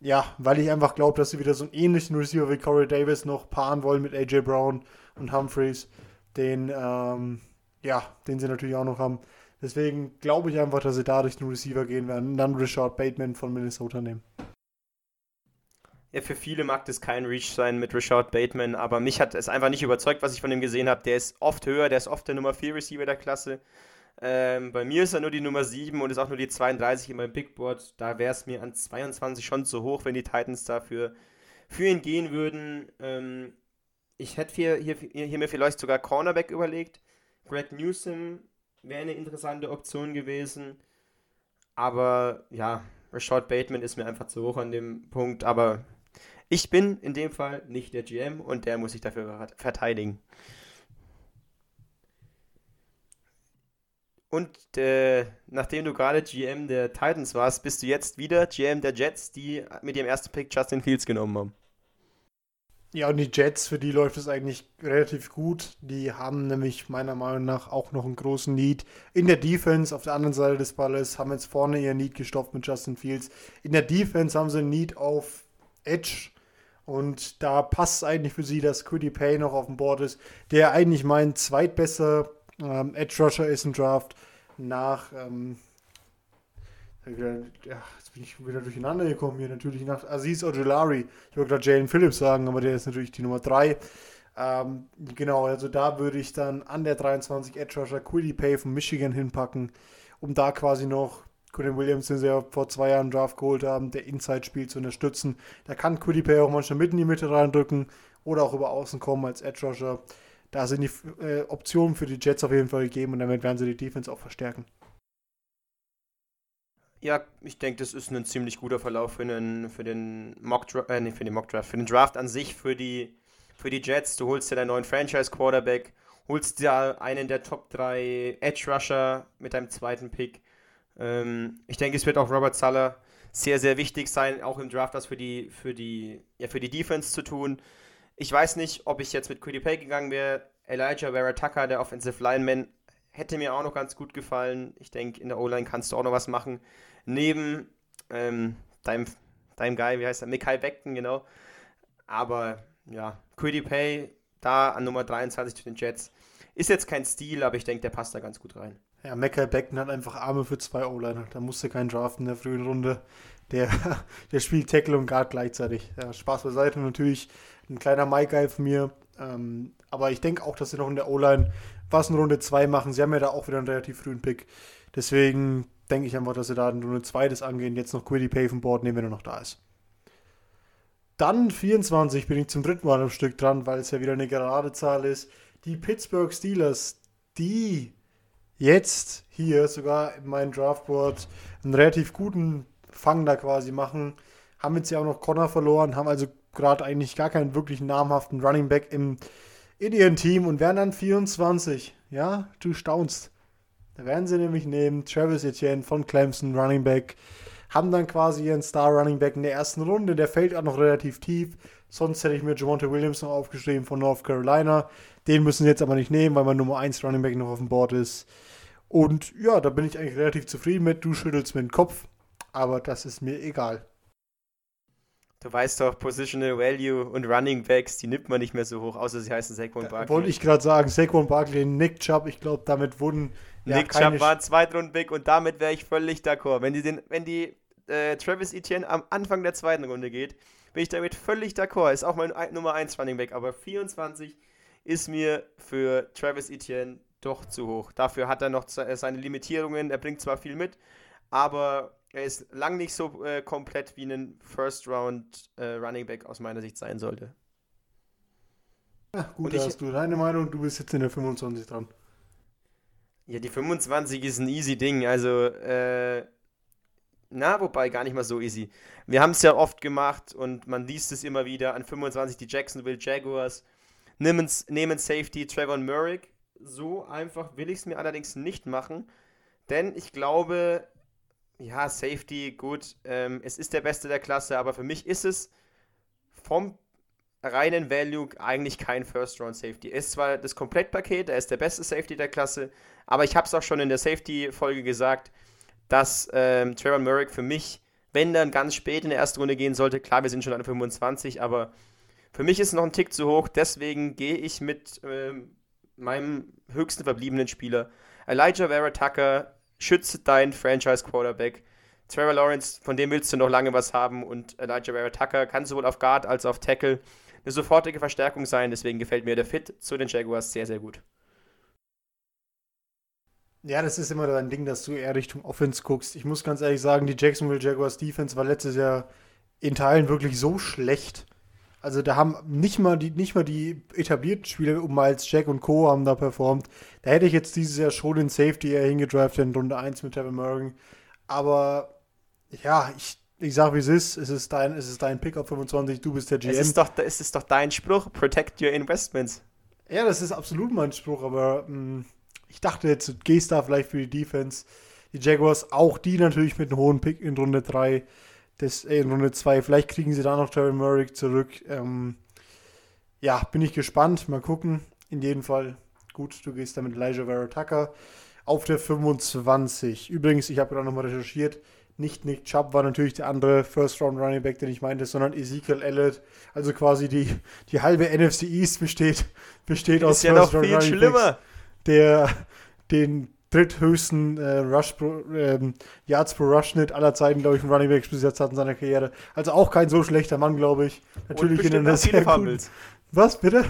Ja, weil ich einfach glaube, dass sie wieder so einen ähnlichen Receiver wie Corey Davis noch paaren wollen mit AJ Brown und Humphreys, den, ähm, ja, den sie natürlich auch noch haben. Deswegen glaube ich einfach, dass sie da durch den Receiver gehen werden und dann Richard Bateman von Minnesota nehmen. Ja, für viele mag das kein Reach sein mit Richard Bateman, aber mich hat es einfach nicht überzeugt, was ich von ihm gesehen habe. Der ist oft höher, der ist oft der Nummer 4 Receiver der Klasse. Ähm, bei mir ist er nur die Nummer 7 und ist auch nur die 32 in meinem Big Board. Da wäre es mir an 22 schon zu hoch, wenn die Titans dafür für ihn gehen würden. Ähm, ich hätte hier, hier, hier mir vielleicht sogar Cornerback überlegt. Greg Newsom wäre eine interessante Option gewesen. Aber ja, Rashad Bateman ist mir einfach zu hoch an dem Punkt. Aber ich bin in dem Fall nicht der GM und der muss sich dafür verteidigen. Und äh, nachdem du gerade GM der Titans warst, bist du jetzt wieder GM der Jets, die mit ihrem ersten Pick Justin Fields genommen haben. Ja, und die Jets, für die läuft es eigentlich relativ gut. Die haben nämlich meiner Meinung nach auch noch einen großen Need in der Defense. Auf der anderen Seite des Balles haben jetzt vorne ihr Need gestopft mit Justin Fields. In der Defense haben sie einen Need auf Edge. Und da passt es eigentlich für sie, dass Quiddy Pay noch auf dem Board ist, der eigentlich mein zweitbester ähm, Edge Rusher ist im Draft nach ähm, wieder, ja, jetzt bin ich wieder durcheinander gekommen hier. Natürlich nach Aziz Ojolari. Ich wollte gerade Jalen Phillips sagen, aber der ist natürlich die Nummer 3. Ähm, genau, also da würde ich dann an der 23 Edge Rusher Quiddy Pay von Michigan hinpacken, um da quasi noch Quinn Williams, den sie ja vor zwei Jahren Draft geholt haben, der Inside-Spiel zu unterstützen. Da kann Quiddy Pay auch manchmal mitten in die Mitte reindrücken oder auch über außen kommen als Edge Rusher. Da sind die äh, Optionen für die Jets auf jeden Fall gegeben und damit werden sie die Defense auch verstärken. Ja, ich denke, das ist ein ziemlich guter Verlauf für den, für den Mock äh, nee, für den Mock Draft, für den Draft an sich, für die, für die Jets. Du holst dir deinen neuen Franchise Quarterback, holst dir einen der Top 3 Edge Rusher mit deinem zweiten Pick. Ähm, ich denke, es wird auch Robert Suller sehr, sehr wichtig sein, auch im Draft das für die, für die, ja, für die Defense zu tun. Ich weiß nicht, ob ich jetzt mit Quiddy Pay gegangen wäre. Elijah Vera Tucker, der Offensive Lineman, hätte mir auch noch ganz gut gefallen. Ich denke, in der O-Line kannst du auch noch was machen neben ähm, deinem, deinem Guy, wie heißt er, Mikai Beckton, genau. Aber ja, Quiddy Pay da an Nummer 23 zu den Jets. Ist jetzt kein Stil, aber ich denke, der passt da ganz gut rein. Ja, Mekai Beckton hat einfach Arme für zwei O-Liner. Da musste kein Draft in der frühen Runde. Der, der spielt Tackle und Guard gleichzeitig. Ja, Spaß beiseite. Natürlich ein kleiner Mike-Guy von mir. Ähm, aber ich denke auch, dass sie noch in der O-Line was in Runde 2 machen. Sie haben ja da auch wieder einen relativ frühen Pick. Deswegen denke ich einfach, dass sie da nur ein zweites angehen. Jetzt noch Quiddy Pay vom Board nehmen, wenn er noch da ist. Dann 24 bin ich zum dritten Mal am Stück dran, weil es ja wieder eine gerade Zahl ist. Die Pittsburgh Steelers, die jetzt hier sogar in meinem Draftboard einen relativ guten Fang da quasi machen, haben jetzt ja auch noch Connor verloren, haben also gerade eigentlich gar keinen wirklich namhaften Running Back im, in ihrem Team und werden dann 24. Ja, du staunst. Da werden sie nämlich nehmen Travis Etienne von Clemson, Running Back, haben dann quasi ihren Star Running Back in der ersten Runde. Der fällt auch noch relativ tief. Sonst hätte ich mir Jamonte Williams noch aufgeschrieben von North Carolina. Den müssen sie jetzt aber nicht nehmen, weil mein Nummer 1 Running Back noch auf dem Board ist. Und ja, da bin ich eigentlich relativ zufrieden mit. Du schüttelst mir den Kopf, aber das ist mir egal. Du weißt doch, Positional Value und Running Backs, die nimmt man nicht mehr so hoch, außer sie heißen Saquon Barkley. Wollte ich gerade sagen, Saquon Barkley, Nick Chubb, ich glaube, damit wurden. Ja, Nick Chubb war ein Zweitrunden-Pick und damit wäre ich völlig d'accord. Wenn die, den, wenn die äh, Travis Etienne am Anfang der zweiten Runde geht, bin ich damit völlig d'accord. Ist auch mein Nummer 1 Running Back, aber 24 ist mir für Travis Etienne doch zu hoch. Dafür hat er noch seine Limitierungen, er bringt zwar viel mit, aber er ist lang nicht so äh, komplett wie ein First Round äh, Running Back aus meiner Sicht sein sollte. Ja, gut, da hast du deine Meinung, du bist jetzt in der 25 dran. Ja, die 25 ist ein easy Ding. Also, äh, na, wobei gar nicht mal so easy. Wir haben es ja oft gemacht und man liest es immer wieder an 25 die Jacksonville Jaguars. Nehmen, nehmen Safety Trevor Murray. So einfach will ich es mir allerdings nicht machen, denn ich glaube, ja, Safety, gut. Ähm, es ist der Beste der Klasse, aber für mich ist es vom reinen Value eigentlich kein First-Round-Safety. Ist zwar das Komplettpaket, er ist der beste Safety der Klasse, aber ich habe es auch schon in der Safety-Folge gesagt, dass ähm, Trevor Murray für mich, wenn dann ganz spät in der ersten Runde gehen sollte, klar, wir sind schon an 25, aber für mich ist es noch ein Tick zu hoch, deswegen gehe ich mit ähm, meinem höchsten verbliebenen Spieler, Elijah Vera Tucker, schütze deinen Franchise-Quarterback. Trevor Lawrence, von dem willst du noch lange was haben und Elijah Vera Tucker kann sowohl auf Guard als auch auf Tackle eine sofortige Verstärkung sein. Deswegen gefällt mir der Fit zu den Jaguars sehr, sehr gut. Ja, das ist immer dein Ding, dass du eher Richtung Offense guckst. Ich muss ganz ehrlich sagen, die Jacksonville Jaguars Defense war letztes Jahr in Teilen wirklich so schlecht. Also da haben nicht mal die, nicht mal die etablierten Spieler um Miles Jack und Co. haben da performt. Da hätte ich jetzt dieses Jahr schon den Safety eher hingedraftet in Runde 1 mit Tevin Morgan. Aber ja, ich, ich sag wie es ist. Es ist dein, es ist dein Pick auf 25, du bist der GM. Es ist doch, es ist doch dein Spruch, protect your investments. Ja, das ist absolut mein Spruch, aber mh, hm, ich dachte jetzt, du gehst da vielleicht für die Defense. Die Jaguars, auch die natürlich mit einem hohen Pick in Runde 3 das, in Runde 2. Vielleicht kriegen sie da noch Terry Murray zurück. Ähm, ja, bin ich gespannt. Mal gucken. In jedem Fall, gut, du gehst da mit Elijah Vera Tucker auf der 25. Übrigens, ich habe gerade nochmal recherchiert. Nicht Nick Chubb war natürlich der andere First Round Running Back, den ich meinte, sondern Ezekiel Elliott. Also quasi die, die halbe NFC East besteht, besteht aus ja First Round Running schlimmer. der den dritthöchsten äh, Rush pro, ähm, Yards pro Rush-Schnitt aller Zeiten, glaube ich, im Running Back bis jetzt hat in seiner Karriere. Also auch kein so schlechter Mann, glaube ich. Natürlich in einer sehr guten. Was, bitte?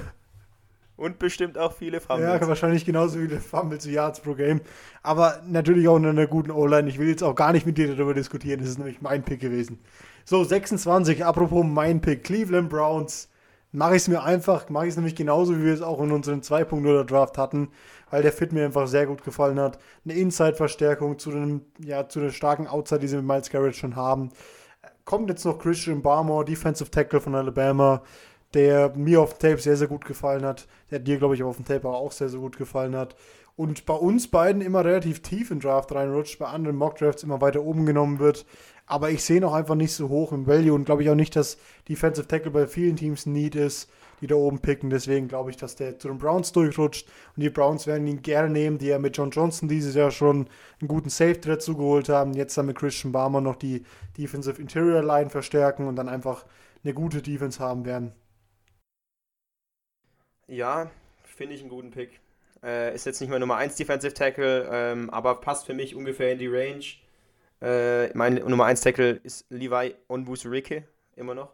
Und bestimmt auch viele Fumbles. Ja, wahrscheinlich genauso viele Fumbles wie Yards pro Game. Aber natürlich auch in einer guten O-Line. Ich will jetzt auch gar nicht mit dir darüber diskutieren. Das ist nämlich mein Pick gewesen. So, 26. Apropos mein Pick. Cleveland Browns. Mache ich es mir einfach. Mache ich es nämlich genauso, wie wir es auch in unserem 2.0 Draft hatten weil der Fit mir einfach sehr gut gefallen hat. Eine Inside-Verstärkung zu einem, ja, zu einer starken Outside, die sie mit Miles Garrett schon haben. Kommt jetzt noch Christian Barmore, Defensive Tackle von Alabama, der mir auf dem Tape sehr, sehr gut gefallen hat. Der dir, glaube ich, auf dem Tape auch sehr, sehr gut gefallen hat. Und bei uns beiden immer relativ tief in Draft reinrutscht, bei anderen Mock-Drafts immer weiter oben genommen wird. Aber ich sehe noch einfach nicht so hoch im Value und glaube ich auch nicht, dass Defensive Tackle bei vielen Teams Need ist die da oben picken. Deswegen glaube ich, dass der zu den Browns durchrutscht. Und die Browns werden ihn gerne nehmen, die ja mit John Johnson dieses Jahr schon einen guten Safety dazu geholt haben. Jetzt dann mit Christian Barmer noch die Defensive Interior Line verstärken und dann einfach eine gute Defense haben werden. Ja, finde ich einen guten Pick. Äh, ist jetzt nicht mehr Nummer 1 Defensive Tackle, ähm, aber passt für mich ungefähr in die Range. Äh, mein Nummer 1 Tackle ist Levi Onwusurike, immer noch.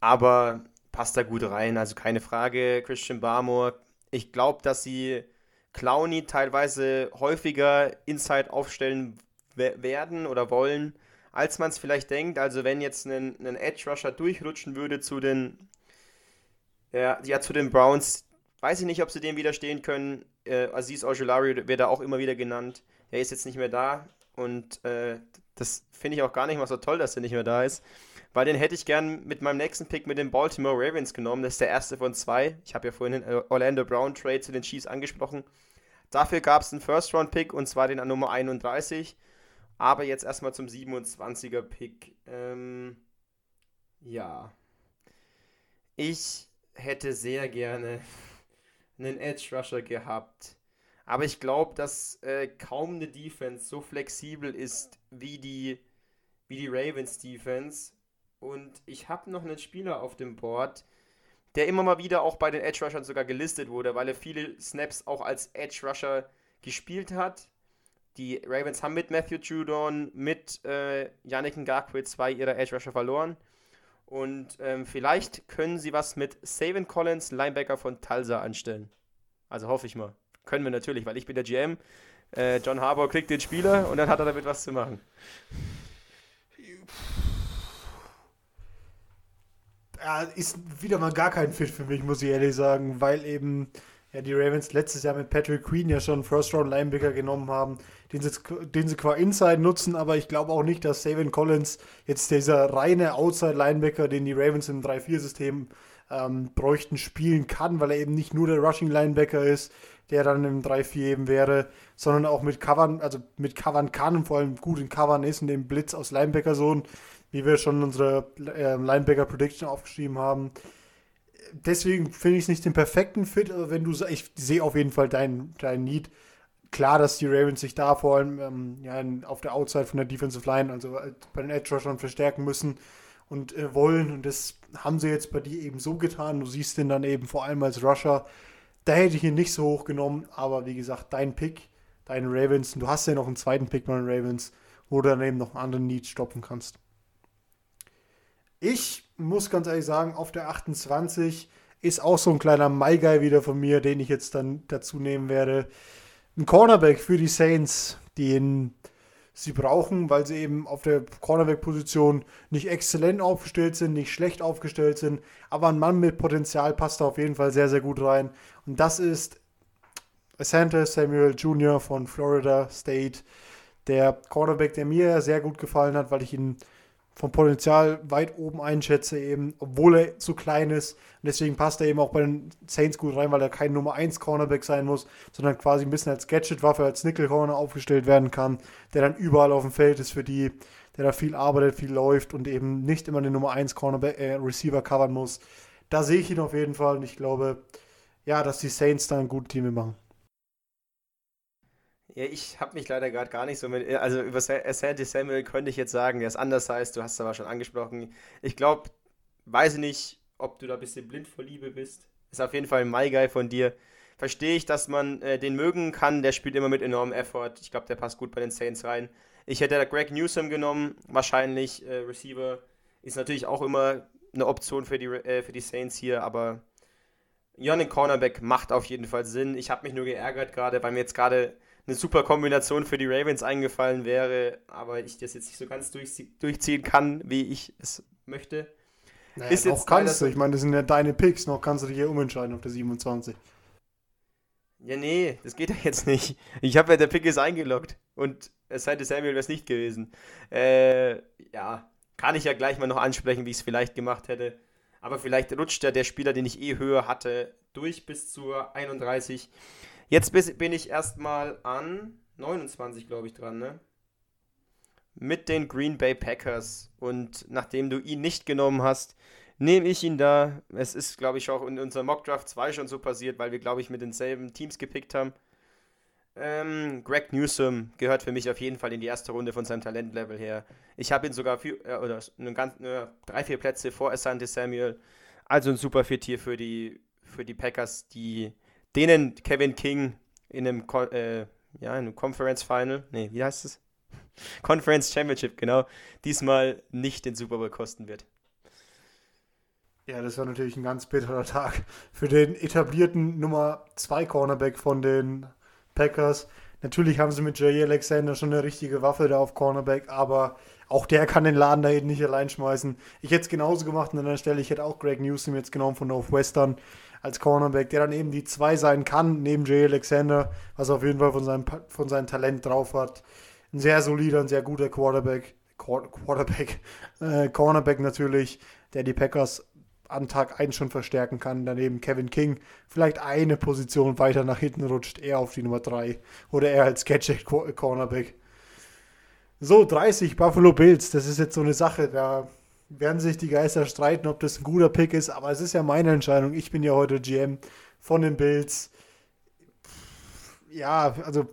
Aber passt da gut rein, also keine Frage. Christian Barmore, ich glaube, dass sie Clowny teilweise häufiger Inside aufstellen werden oder wollen, als man es vielleicht denkt. Also wenn jetzt ein, ein Edge Rusher durchrutschen würde zu den, ja, ja, zu den Browns, weiß ich nicht, ob sie dem widerstehen können. Äh, Aziz Ojulari wird da auch immer wieder genannt. Er ist jetzt nicht mehr da und äh, das finde ich auch gar nicht mal so toll, dass er nicht mehr da ist weil den hätte ich gern mit meinem nächsten Pick mit den Baltimore Ravens genommen. Das ist der erste von zwei. Ich habe ja vorhin den Orlando Brown Trade zu den Chiefs angesprochen. Dafür gab es einen First-Round-Pick und zwar den an Nummer 31. Aber jetzt erstmal zum 27er-Pick. Ähm, ja. Ich hätte sehr gerne einen Edge Rusher gehabt. Aber ich glaube, dass äh, kaum eine Defense so flexibel ist wie die, wie die Ravens Defense Und ich habe noch einen Spieler auf dem Board, der immer mal wieder auch bei den Edge Rushern sogar gelistet wurde, weil er viele Snaps auch als Edge Rusher gespielt hat. Die Ravens haben mit Matthew Judon, mit äh, Yannick Ngakwe zwei ihrer Edge Rusher verloren. Und ähm, vielleicht können sie was mit Savin Collins, Linebacker von Tulsa, anstellen. Also hoffe ich mal. Können wir natürlich, weil ich bin der GM. Äh, John Harbour kriegt den Spieler und dann hat er damit was zu machen. Ja, ist wieder mal gar kein Fit für mich, muss ich ehrlich sagen, weil eben ja, die Ravens letztes Jahr mit Patrick Queen ja schon First-Round-Linebacker genommen haben, den sie, den sie qua Inside nutzen, aber ich glaube auch nicht, dass Savin Collins jetzt dieser reine Outside-Linebacker, den die Ravens im 3-4-System ähm, bräuchten, spielen kann, weil er eben nicht nur der Rushing-Linebacker ist, der dann im 3-4 eben wäre, sondern auch mit Covern, also mit Covern kann und vor allem gut in Covern ist und dem Blitz aus Linebacker-Zone, wie wir schon unsere äh, Linebacker-Prediction aufgeschrieben haben deswegen finde ich es nicht den perfekten Fit, aber wenn du ich sehe auf jeden Fall deinen dein Need. Klar, dass die Ravens sich da vor allem ähm, ja, auf der Outside von der Defensive Line, also äh, bei den Edge Rushern verstärken müssen und äh, wollen. Und das haben sie jetzt bei dir eben so getan. Du siehst den dann eben vor allem als Rusher. Da hätte ich ihn nicht so hoch genommen, aber wie gesagt, dein Pick, deine Ravens, und du hast ja noch einen zweiten Pick bei den Ravens, wo du dann eben noch einen anderen Need stoppen kannst. Ich muss ganz ehrlich sagen, auf der 28 ist auch so ein kleiner My Guy wieder von mir, den ich jetzt dann dazu nehmen werde. Ein Cornerback für die Saints, den sie brauchen, weil sie eben auf der Cornerback-Position nicht exzellent aufgestellt sind, nicht schlecht aufgestellt sind, aber ein Mann mit Potenzial passt da auf jeden Fall sehr, sehr gut rein. Und das ist Asante Samuel Jr. von Florida State, der Cornerback, der mir sehr gut gefallen hat, weil ich ihn vom Potenzial weit oben einschätze, eben, obwohl er zu klein ist. Und deswegen passt er eben auch bei den Saints gut rein, weil er kein Nummer 1 Cornerback sein muss, sondern quasi ein bisschen als Gadget-Waffe, als Nickel-Corner aufgestellt werden kann, der dann überall auf dem Feld ist für die, der da viel arbeitet, viel läuft und eben nicht immer den Nummer 1 Cornerback, äh, Receiver covern muss. Da sehe ich ihn auf jeden Fall und ich glaube, ja, dass die Saints da ein gutes Team machen. Ja, ich habe mich leider gerade gar nicht so mit. Also über Sandy Samuel könnte ich jetzt sagen, der ist anders heißt, du hast es aber schon angesprochen. Ich glaube, weiß ich nicht, ob du da ein bisschen blind vor Liebe bist. Ist auf jeden Fall ein My Guy von dir. Verstehe ich, dass man äh, den mögen kann. Der spielt immer mit enormem Effort. Ich glaube, der passt gut bei den Saints rein. Ich hätte da Greg Newsom genommen, wahrscheinlich äh, Receiver. Ist natürlich auch immer eine Option für die, äh, für die Saints hier, aber Yannick Cornerback macht auf jeden Fall Sinn. Ich habe mich nur geärgert gerade, weil mir jetzt gerade eine super Kombination für die Ravens eingefallen wäre, aber ich das jetzt nicht so ganz durchziehen kann, wie ich es möchte. Naja, ist jetzt kannst du. Ich meine, das sind ja deine Picks. Noch kannst du dich ja umentscheiden auf der 27. Ja, nee, das geht ja jetzt nicht. Ich habe ja, der Pick ist eingeloggt und es hätte Samuel wäre es nicht gewesen. Äh, ja, kann ich ja gleich mal noch ansprechen, wie ich es vielleicht gemacht hätte. Aber vielleicht rutscht ja der Spieler, den ich eh höher hatte, durch bis zur 31. Jetzt bin ich erstmal an 29, glaube ich, dran, ne? Mit den Green Bay Packers. Und nachdem du ihn nicht genommen hast, nehme ich ihn da. Es ist, glaube ich, auch in unserem Mock Draft 2 schon so passiert, weil wir, glaube ich, mit denselben Teams gepickt haben. Ähm, Greg Newsom gehört für mich auf jeden Fall in die erste Runde von seinem Talentlevel her. Ich habe ihn sogar für, äh, oder eine ganz, äh, drei, vier Plätze vor Asante Samuel. Also ein super Fit hier für die, für die Packers, die denen Kevin King in einem, äh, ja, in einem Conference Final, nee, wie heißt es? Conference Championship, genau, diesmal nicht den Super Bowl kosten wird. Ja, das war natürlich ein ganz bitterer Tag für den etablierten Nummer 2 Cornerback von den Packers. Natürlich haben sie mit Jay Alexander schon eine richtige Waffe da auf Cornerback, aber auch der kann den Laden da eben nicht allein schmeißen. Ich hätte es genauso gemacht an der Stelle. Ich hätte auch Greg Newsom jetzt genommen von Northwestern als Cornerback, der dann eben die zwei sein kann, neben Jay Alexander, was auf jeden Fall von seinem, von seinem Talent drauf hat. Ein sehr solider, ein sehr guter Quarterback, Quarterback, äh, Cornerback natürlich, der die Packers an Tag 1 schon verstärken kann. Daneben Kevin King vielleicht eine Position weiter nach hinten rutscht, er auf die Nummer 3 oder er als Gadget Cornerback. So, 30 Buffalo Bills, das ist jetzt so eine Sache, da werden sich die Geister streiten, ob das ein guter Pick ist, aber es ist ja meine Entscheidung. Ich bin ja heute GM von den Bills. Ja, also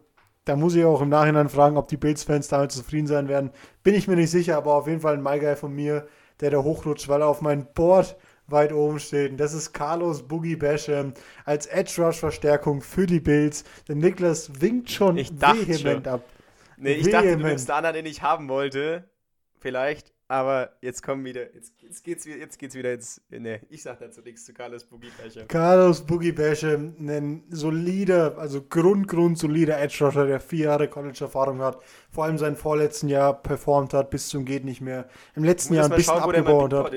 da muss ich auch im Nachhinein fragen, ob die Bills-Fans damit zufrieden sein werden. Bin ich mir nicht sicher, aber auf jeden Fall ein MyGuy von mir, der da hochrutscht, weil er auf mein Board weit oben steht. Und das ist Carlos Boogie Basham als Edge Rush Verstärkung für die Bills. Der Niklas winkt schon vehement schon. ab. Nee, ich vehement. dachte, du nimmst den anderen, den ich haben wollte. Vielleicht. Aber jetzt kommen wieder, jetzt, jetzt, geht's, jetzt geht's wieder ins. Ne, ich sag dazu nichts zu Carlos Boogie Basham. Carlos Boogie Basham, ein solider, also Grund, Grund solider Edge Rusher, der vier Jahre College-Erfahrung hat, vor allem sein vorletzten Jahr performt hat, bis zum Geht nicht mehr. Im letzten Jahr ein bisschen schauen, abgebaut hat.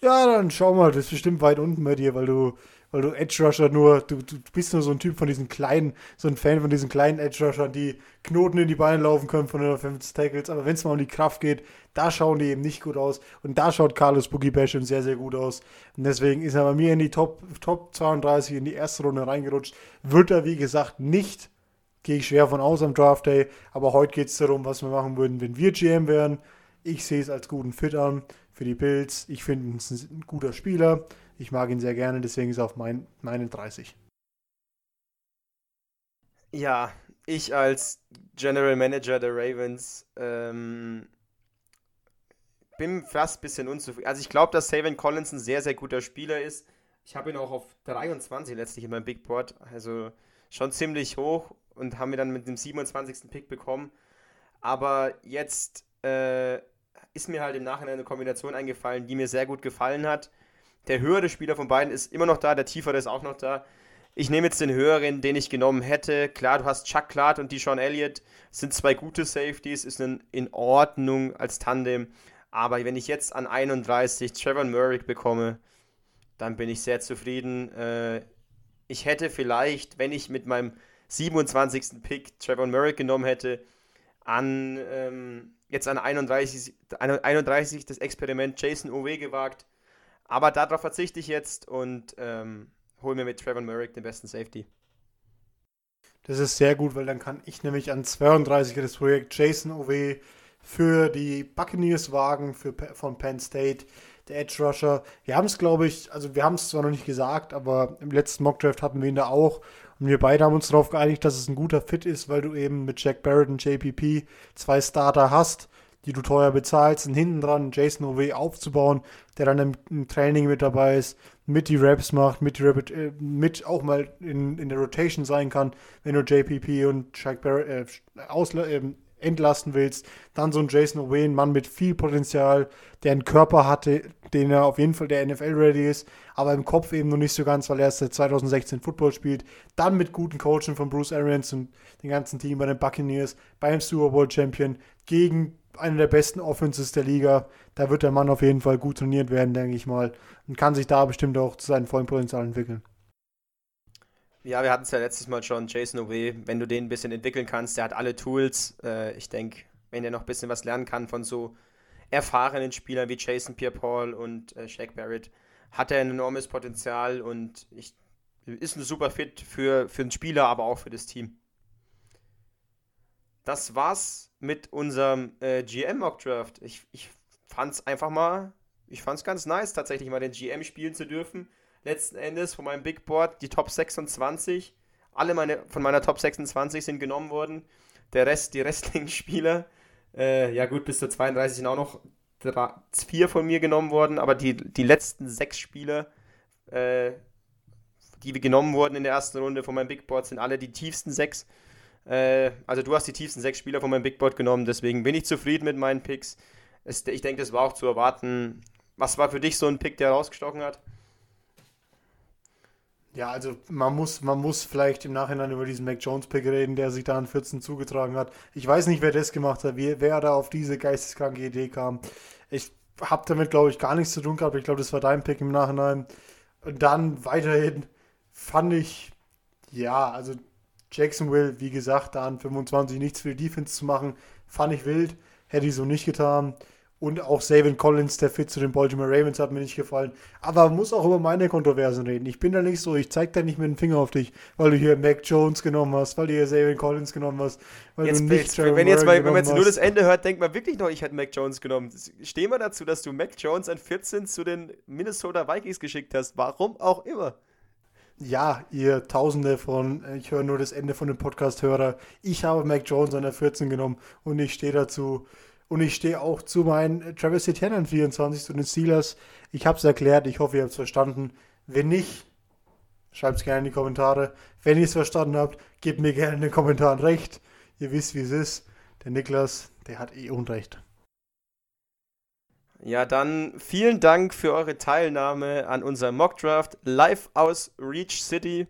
Ja, dann schau mal, das ist bestimmt weit unten bei dir, weil du weil du Edge Rusher nur, du, du bist nur so ein Typ von diesen kleinen, so ein Fan von diesen kleinen Edge Rushern, die Knoten in die Beine laufen können von 150 Tackles, aber wenn es mal um die Kraft geht, da schauen die eben nicht gut aus und da schaut Carlos Boogie Basham sehr, sehr gut aus und deswegen ist er bei mir in die Top, Top 32 in die erste Runde reingerutscht, wird er wie gesagt nicht, gehe ich schwer von aus am Draft Day, aber heute geht es darum, was wir machen würden, wenn wir GM wären. Ich sehe es als guten Fit an für die Bills. Ich finde, es ein guter Spieler. Ich mag ihn sehr gerne, deswegen ist er auf mein, meine 30. Ja, ich als General Manager der Ravens ähm, bin fast ein bisschen unzufrieden. Also ich glaube, dass Savin Collins ein sehr, sehr guter Spieler ist. Ich habe ihn auch auf 23 letztlich in meinem Big Board, also schon ziemlich hoch und haben wir dann mit dem 27. Pick bekommen. Aber jetzt äh, ist mir halt im Nachhinein eine Kombination eingefallen, die mir sehr gut gefallen hat. Der höhere Spieler von beiden ist immer noch da, der tiefere ist auch noch da. Ich nehme jetzt den höheren, den ich genommen hätte. Klar, du hast Chuck Clark und Deshaun Elliott. sind zwei gute Safeties, ist in Ordnung als Tandem. Aber wenn ich jetzt an 31 Trevor Murray bekomme, dann bin ich sehr zufrieden. Äh, ich hätte vielleicht, wenn ich mit meinem 27. Pick Trevor Murray genommen hätte, an ähm, jetzt an 31, 31 das Experiment Jason Owe gewagt. Aber darauf verzichte ich jetzt und ähm, hole mir mit Trevor Merrick den besten Safety. Das ist sehr gut, weil dann kann ich nämlich an 32 das Projekt Jason OW für die Buccaneers wagen, für, von Penn State, der Edge Rusher. Wir haben es, glaube ich, also wir haben es zwar noch nicht gesagt, aber im letzten Mockdraft hatten wir ihn da auch. Und wir beide haben uns darauf geeinigt, dass es ein guter Fit ist, weil du eben mit Jack Barrett und JPP zwei Starter hast die du teuer bezahlst, und hinten dran Jason Ove aufzubauen, der dann im, im, Training mit dabei ist, mit die Raps macht, mit, die Rap äh, mit auch mal in, in der Rotation sein kann, wenn du JPP und Shaq Barrett äh, äh, entlasten willst. Dann so ein Jason Owe, ein Mann mit viel Potenzial, der einen Körper hatte, den er auf jeden Fall der NFL-ready ist, aber im Kopf eben noch nicht so ganz, weil er erst seit 2016 Football spielt. Dann mit guten Coaching von Bruce Arians und dem ganzen Team bei den Buccaneers, beim Super Bowl Champion, gegen eine der besten Offenses der Liga. Da wird der Mann auf jeden Fall gut trainiert werden, denke ich mal. Und kann sich da bestimmt auch zu seinem vollen Potenzial entwickeln. Ja, wir hatten es ja letztes Mal schon, Jason Owe, wenn du den ein bisschen entwickeln kannst, der hat alle Tools. Äh, ich denke, wenn er noch ein bisschen was lernen kann von so erfahrenen Spielern wie Jason Pierre-Paul und äh, Shaq Barrett, hat er ein enormes Potenzial und ich, ist ein super Fit für, für den Spieler, aber auch für das Team. Das war's mit unserem äh, GM Mock Draft. Ich, ich fand's einfach mal, ich fand's ganz nice, tatsächlich mal den GM spielen zu dürfen. Letzten Endes von meinem Big Board die Top 26. Alle meine, von meiner Top 26 sind genommen worden. Der Rest, die restlichen Spieler, äh, ja gut, bis zur 32 sind auch noch drei, vier von mir genommen worden, aber die, die letzten sechs Spieler, äh, die genommen wurden in der ersten Runde von meinem Big Board, sind alle die tiefsten sechs. Äh, also du hast die tiefsten sechs Spieler von meinem Big Board genommen, deswegen bin ich zufrieden mit meinen Picks. Es, ich denke, das war auch zu erwarten. Was war für dich so ein Pick, der rausgestochen hat? Ja, also man muss, man muss vielleicht im Nachhinein über diesen Mac Jones-Pick reden, der sich da an 14 zugetragen hat. Ich weiß nicht, wer das gemacht hat, wer, wer da auf diese geisteskranke Idee kam. Ich habe damit, glaube ich, gar nichts zu tun gehabt. Ich glaube, das war dein Pick im Nachhinein. Und dann weiterhin fand ich, ja, also Jacksonville, wie gesagt, da an 25 nichts für die Defense zu machen, fand ich wild. Hätte ich so nicht getan. Und auch Savin Collins, der Fit zu den Baltimore Ravens, hat mir nicht gefallen. Aber man muss auch über meine Kontroversen reden. Ich bin da nicht so, ich zeig da nicht mit dem Finger auf dich, weil du hier Mac Jones genommen hast, weil du hier Savin Collins genommen hast, weil jetzt, du nicht wenn, wenn jetzt mal, wenn man jetzt nur das Ende hört, denkt man wirklich noch, ich hätte Mac Jones genommen. Stehen wir dazu, dass du Mac Jones an 14 zu den Minnesota Vikings geschickt hast. Warum auch immer ja, ihr Tausende von, äh, ich höre nur das Ende von dem Podcast-Hörer, ich habe Mac Jones an der 14 genommen und ich stehe dazu. Und ich stehe auch zu meinen Travis Etienne 24 zu den Steelers. Ich habe es erklärt, ich hoffe, ihr habt es verstanden. Wenn nicht, schreibt es gerne in die Kommentare. Wenn ihr es verstanden habt, gebt mir gerne in den Kommentaren recht. Ihr wisst, wie es ist. Der Niklas, der hat eh Unrecht. Ja, dann vielen Dank für eure Teilnahme an unserem Mockdraft live aus Reach City.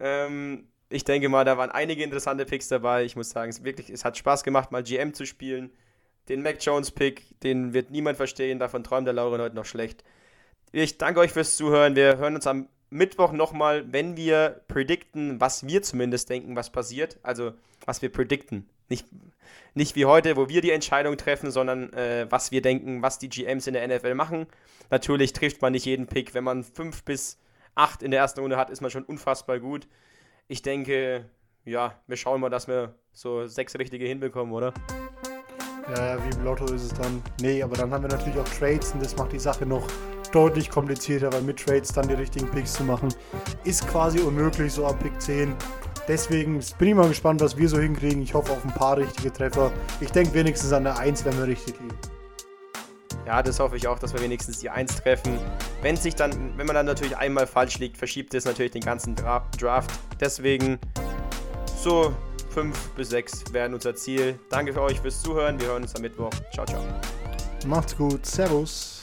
Ähm, ich denke mal, da waren einige interessante Picks dabei. Ich muss sagen, es, wirklich, es hat Spaß gemacht, mal GM zu spielen. Den Mac Jones Pick, den wird niemand verstehen, davon träumt der Lauren heute noch schlecht. Ich danke euch fürs Zuhören. Wir hören uns am Mittwoch nochmal, wenn wir predikten, was wir zumindest denken, was passiert. Also, was wir predikten. Nicht, nicht wie heute, wo wir die Entscheidung treffen, sondern äh, was wir denken, was die GMs in der NFL machen. Natürlich trifft man nicht jeden Pick. Wenn man fünf bis acht in der ersten Runde hat, ist man schon unfassbar gut. Ich denke, ja, wir schauen mal, dass wir so sechs richtige hinbekommen, oder? Ja, wie im Lotto ist es dann. Nee, aber dann haben wir natürlich auch Trades und das macht die Sache noch deutlich komplizierter, weil mit Trades dann die richtigen Picks zu machen, ist quasi unmöglich, so ab Pick 10. Deswegen bin ich mal gespannt, was wir so hinkriegen. Ich hoffe auf ein paar richtige Treffer. Ich denke wenigstens an der 1, wenn wir richtig liegen. Ja, das hoffe ich auch, dass wir wenigstens die 1 treffen. Wenn sich dann, wenn man dann natürlich einmal falsch liegt, verschiebt es natürlich den ganzen Dra Draft. Deswegen so 5 bis 6 wären unser Ziel. Danke für euch fürs Zuhören. Wir hören uns am Mittwoch. Ciao, ciao. Macht's gut. Servus.